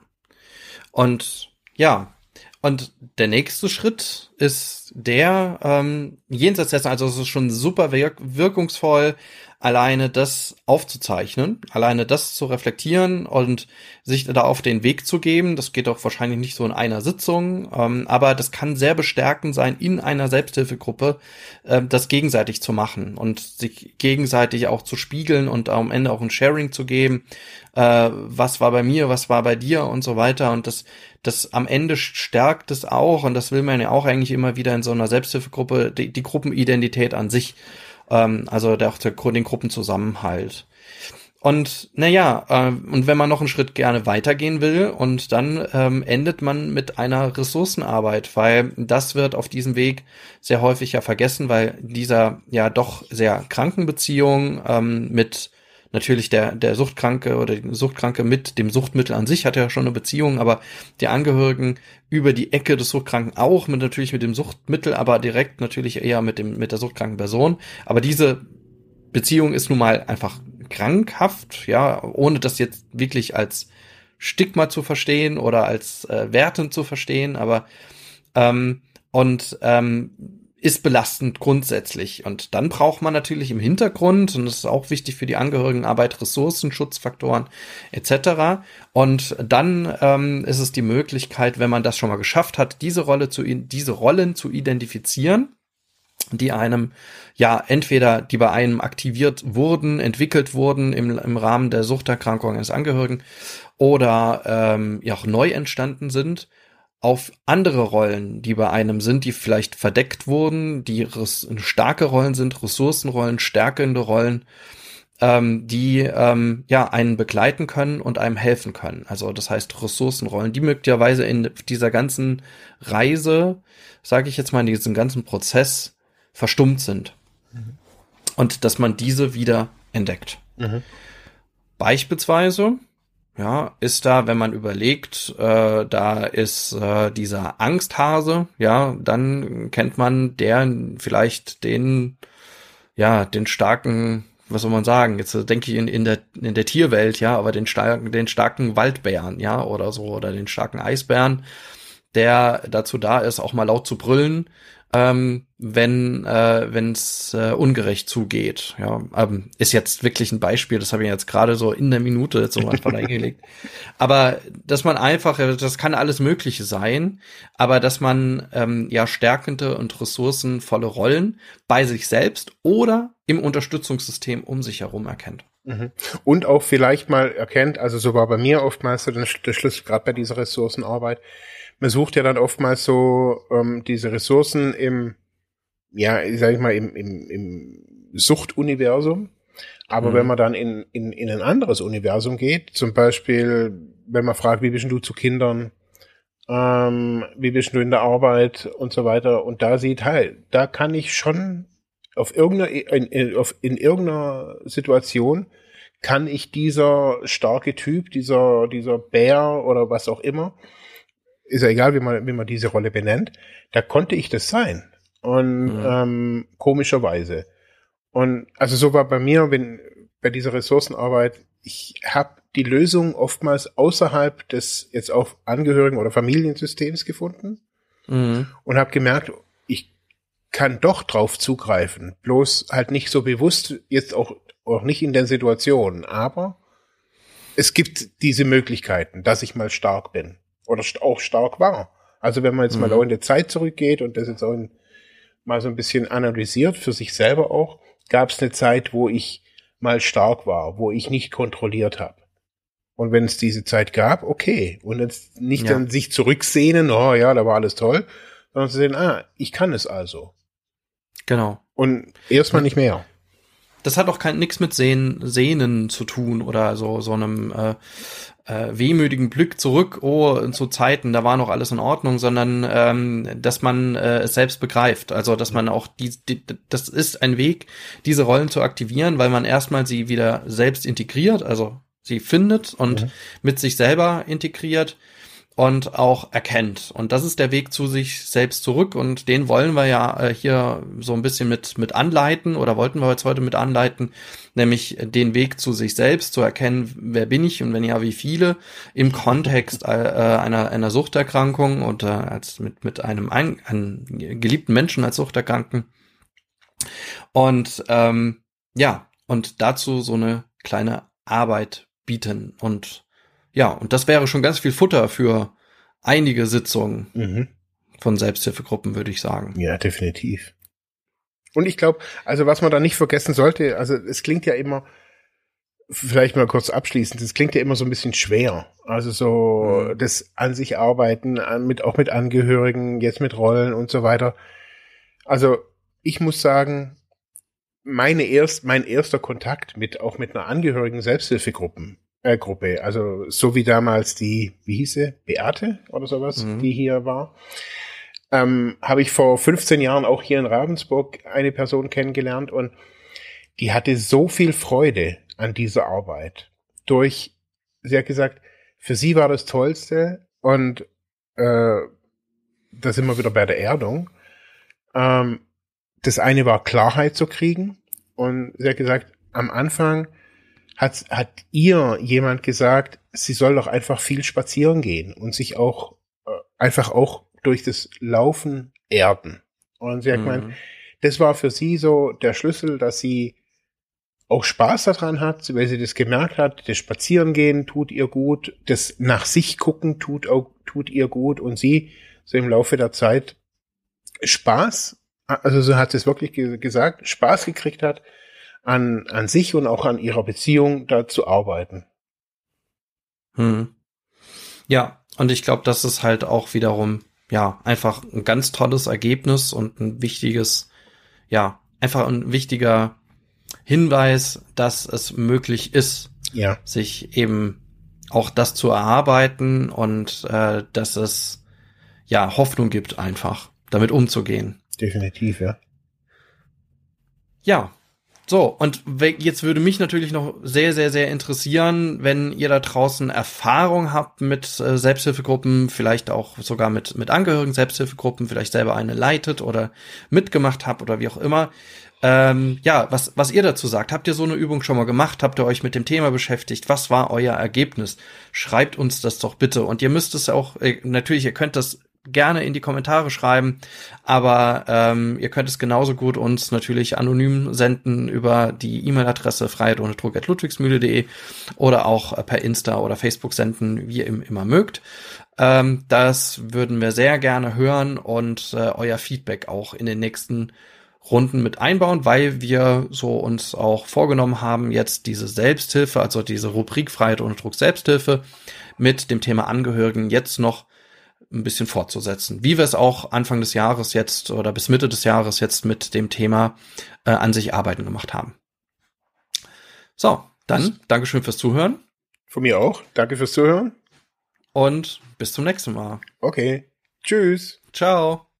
Und ja, und der nächste Schritt ist der, ähm, jenseits dessen, also es ist schon super wirk wirkungsvoll, alleine das aufzuzeichnen, alleine das zu reflektieren und sich da auf den Weg zu geben. Das geht doch wahrscheinlich nicht so in einer Sitzung, ähm, aber das kann sehr bestärkend sein, in einer Selbsthilfegruppe äh, das gegenseitig zu machen und sich gegenseitig auch zu spiegeln und am Ende auch ein Sharing zu geben. Äh, was war bei mir, was war bei dir und so weiter. Und das, das am Ende stärkt es auch, und das will man ja auch eigentlich immer wieder in so einer Selbsthilfegruppe, die, die Gruppenidentität an sich ähm, also der, auch der, den Gruppenzusammenhalt. Und naja, äh, und wenn man noch einen Schritt gerne weitergehen will, und dann ähm, endet man mit einer Ressourcenarbeit, weil das wird auf diesem Weg sehr häufig ja vergessen, weil dieser ja doch sehr kranken Beziehung ähm, mit natürlich der, der Suchtkranke oder die Suchtkranke mit dem Suchtmittel an sich hat ja schon eine Beziehung, aber die Angehörigen über die Ecke des Suchtkranken auch, mit natürlich mit dem Suchtmittel, aber direkt natürlich eher mit dem, mit der suchtkranken Person. Aber diese Beziehung ist nun mal einfach krankhaft, ja, ohne das jetzt wirklich als Stigma zu verstehen oder als äh, wertend zu verstehen, aber ähm, und ähm, ist belastend grundsätzlich. Und dann braucht man natürlich im Hintergrund, und das ist auch wichtig für die Angehörigenarbeit, Ressourcen, Schutzfaktoren etc. Und dann ähm, ist es die Möglichkeit, wenn man das schon mal geschafft hat, diese Rolle zu diese Rollen zu identifizieren die einem ja entweder die bei einem aktiviert wurden, entwickelt wurden im, im Rahmen der Suchterkrankung eines Angehörigen oder ähm, ja auch neu entstanden sind, auf andere Rollen, die bei einem sind, die vielleicht verdeckt wurden, die starke Rollen sind, Ressourcenrollen, stärkende Rollen, ähm, die ähm, ja einen begleiten können und einem helfen können. Also das heißt Ressourcenrollen, die möglicherweise in dieser ganzen Reise, sage ich jetzt mal, in diesem ganzen Prozess verstummt sind. Mhm. Und dass man diese wieder entdeckt. Mhm. Beispielsweise, ja, ist da, wenn man überlegt, äh, da ist äh, dieser Angsthase, ja, dann kennt man der vielleicht den, ja, den starken, was soll man sagen? Jetzt denke ich in, in der in der Tierwelt, ja, aber den starken, den starken Waldbären, ja, oder so, oder den starken Eisbären, der dazu da ist, auch mal laut zu brüllen ähm, wenn äh, es äh, ungerecht zugeht. Ja, ähm, ist jetzt wirklich ein Beispiel. Das habe ich jetzt gerade so in der Minute so einfach eingelegt. [laughs] Aber dass man einfach, das kann alles Mögliche sein, aber dass man ähm, ja stärkende und ressourcenvolle Rollen bei sich selbst oder im Unterstützungssystem um sich herum erkennt. Mhm. Und auch vielleicht mal erkennt, also so war bei mir oftmals so der Schlüssel, gerade bei dieser Ressourcenarbeit, man sucht ja dann oftmals so ähm, diese Ressourcen im, ja, sag ich mal, im, im, im Suchtuniversum. Aber mhm. wenn man dann in, in, in ein anderes Universum geht, zum Beispiel, wenn man fragt, wie bist du zu Kindern, ähm, wie bist du in der Arbeit und so weiter, und da sieht halt, da kann ich schon auf irgendeiner, in, in, auf, in irgendeiner Situation kann ich dieser starke Typ, dieser, dieser Bär oder was auch immer, ist ja egal, wie man, wie man diese Rolle benennt, da konnte ich das sein. Und mhm. ähm, komischerweise. Und also so war bei mir, wenn bei dieser Ressourcenarbeit, ich habe die Lösung oftmals außerhalb des jetzt auch Angehörigen oder Familiensystems gefunden mhm. und habe gemerkt, ich kann doch drauf zugreifen, bloß halt nicht so bewusst, jetzt auch, auch nicht in der Situation, aber es gibt diese Möglichkeiten, dass ich mal stark bin oder auch stark war. Also wenn man jetzt mhm. mal auch in der Zeit zurückgeht und das jetzt auch in, mal so ein bisschen analysiert für sich selber auch, gab es eine Zeit, wo ich mal stark war, wo ich nicht kontrolliert habe. Und wenn es diese Zeit gab, okay. Und jetzt nicht ja. dann sich zurücksehnen, oh ja, da war alles toll, sondern zu sehen, ah, ich kann es also. Genau. Und erstmal nicht mehr das hat auch kein nix mit Sehnen, Sehnen zu tun oder so so einem äh, äh, wehmütigen Blick zurück, oh, zu Zeiten, da war noch alles in Ordnung, sondern ähm, dass man äh, es selbst begreift. Also dass man auch die, die, das ist ein Weg, diese Rollen zu aktivieren, weil man erstmal sie wieder selbst integriert, also sie findet und mhm. mit sich selber integriert und auch erkennt. Und das ist der Weg zu sich selbst zurück und den wollen wir ja äh, hier so ein bisschen mit, mit anleiten oder wollten wir jetzt heute mit anleiten, nämlich den Weg zu sich selbst zu erkennen, wer bin ich und wenn ja, wie viele im Kontext äh, einer, einer Suchterkrankung und äh, als mit, mit einem, ein, einem geliebten Menschen als Suchterkranken. Und ähm, ja, und dazu so eine kleine Arbeit bieten und ja, und das wäre schon ganz viel Futter für einige Sitzungen mhm. von Selbsthilfegruppen, würde ich sagen. Ja, definitiv. Und ich glaube, also was man da nicht vergessen sollte, also es klingt ja immer, vielleicht mal kurz abschließend, es klingt ja immer so ein bisschen schwer. Also so mhm. das an sich arbeiten, mit, auch mit Angehörigen, jetzt mit Rollen und so weiter. Also ich muss sagen, meine erst, mein erster Kontakt mit, auch mit einer angehörigen Selbsthilfegruppen, äh, Gruppe, also so wie damals die, wie hieß sie, Beate oder sowas, mhm. die hier war, ähm, habe ich vor 15 Jahren auch hier in Ravensburg eine Person kennengelernt und die hatte so viel Freude an dieser Arbeit. Durch, sie hat gesagt, für sie war das Tollste und äh, da sind wir wieder bei der Erdung. Ähm, das eine war Klarheit zu kriegen und sie hat gesagt, am Anfang hat, hat ihr jemand gesagt, sie soll doch einfach viel spazieren gehen und sich auch äh, einfach auch durch das Laufen erden. Und sie hat mhm. gemeint, das war für sie so der Schlüssel, dass sie auch Spaß daran hat, weil sie das gemerkt hat, das Spazierengehen tut ihr gut, das nach sich gucken tut auch, tut ihr gut und sie so im Laufe der Zeit Spaß, also so hat sie es wirklich gesagt, Spaß gekriegt hat, an, an sich und auch an ihrer Beziehung da zu arbeiten. Hm. Ja, und ich glaube, das ist halt auch wiederum ja, einfach ein ganz tolles Ergebnis und ein wichtiges, ja, einfach ein wichtiger Hinweis, dass es möglich ist, ja. sich eben auch das zu erarbeiten und äh, dass es ja Hoffnung gibt, einfach damit umzugehen. Definitiv, ja. Ja, so, und jetzt würde mich natürlich noch sehr, sehr, sehr interessieren, wenn ihr da draußen Erfahrung habt mit äh, Selbsthilfegruppen, vielleicht auch sogar mit, mit Angehörigen Selbsthilfegruppen, vielleicht selber eine leitet oder mitgemacht habt oder wie auch immer. Ähm, ja, was, was ihr dazu sagt. Habt ihr so eine Übung schon mal gemacht? Habt ihr euch mit dem Thema beschäftigt? Was war euer Ergebnis? Schreibt uns das doch bitte. Und ihr müsst es auch, äh, natürlich, ihr könnt das gerne in die Kommentare schreiben, aber ähm, ihr könnt es genauso gut uns natürlich anonym senden über die E-Mail-Adresse freiheit ohne Druck@ludwigsmühle.de oder auch per Insta oder Facebook senden, wie ihr immer mögt. Ähm, das würden wir sehr gerne hören und äh, euer Feedback auch in den nächsten Runden mit einbauen, weil wir so uns auch vorgenommen haben, jetzt diese Selbsthilfe, also diese Rubrik Freiheit ohne Druck Selbsthilfe mit dem Thema Angehörigen jetzt noch ein bisschen fortzusetzen. Wie wir es auch Anfang des Jahres jetzt oder bis Mitte des Jahres jetzt mit dem Thema äh, an sich arbeiten gemacht haben. So, dann Dankeschön fürs Zuhören. Von mir auch. Danke fürs Zuhören. Und bis zum nächsten Mal. Okay. Tschüss. Ciao.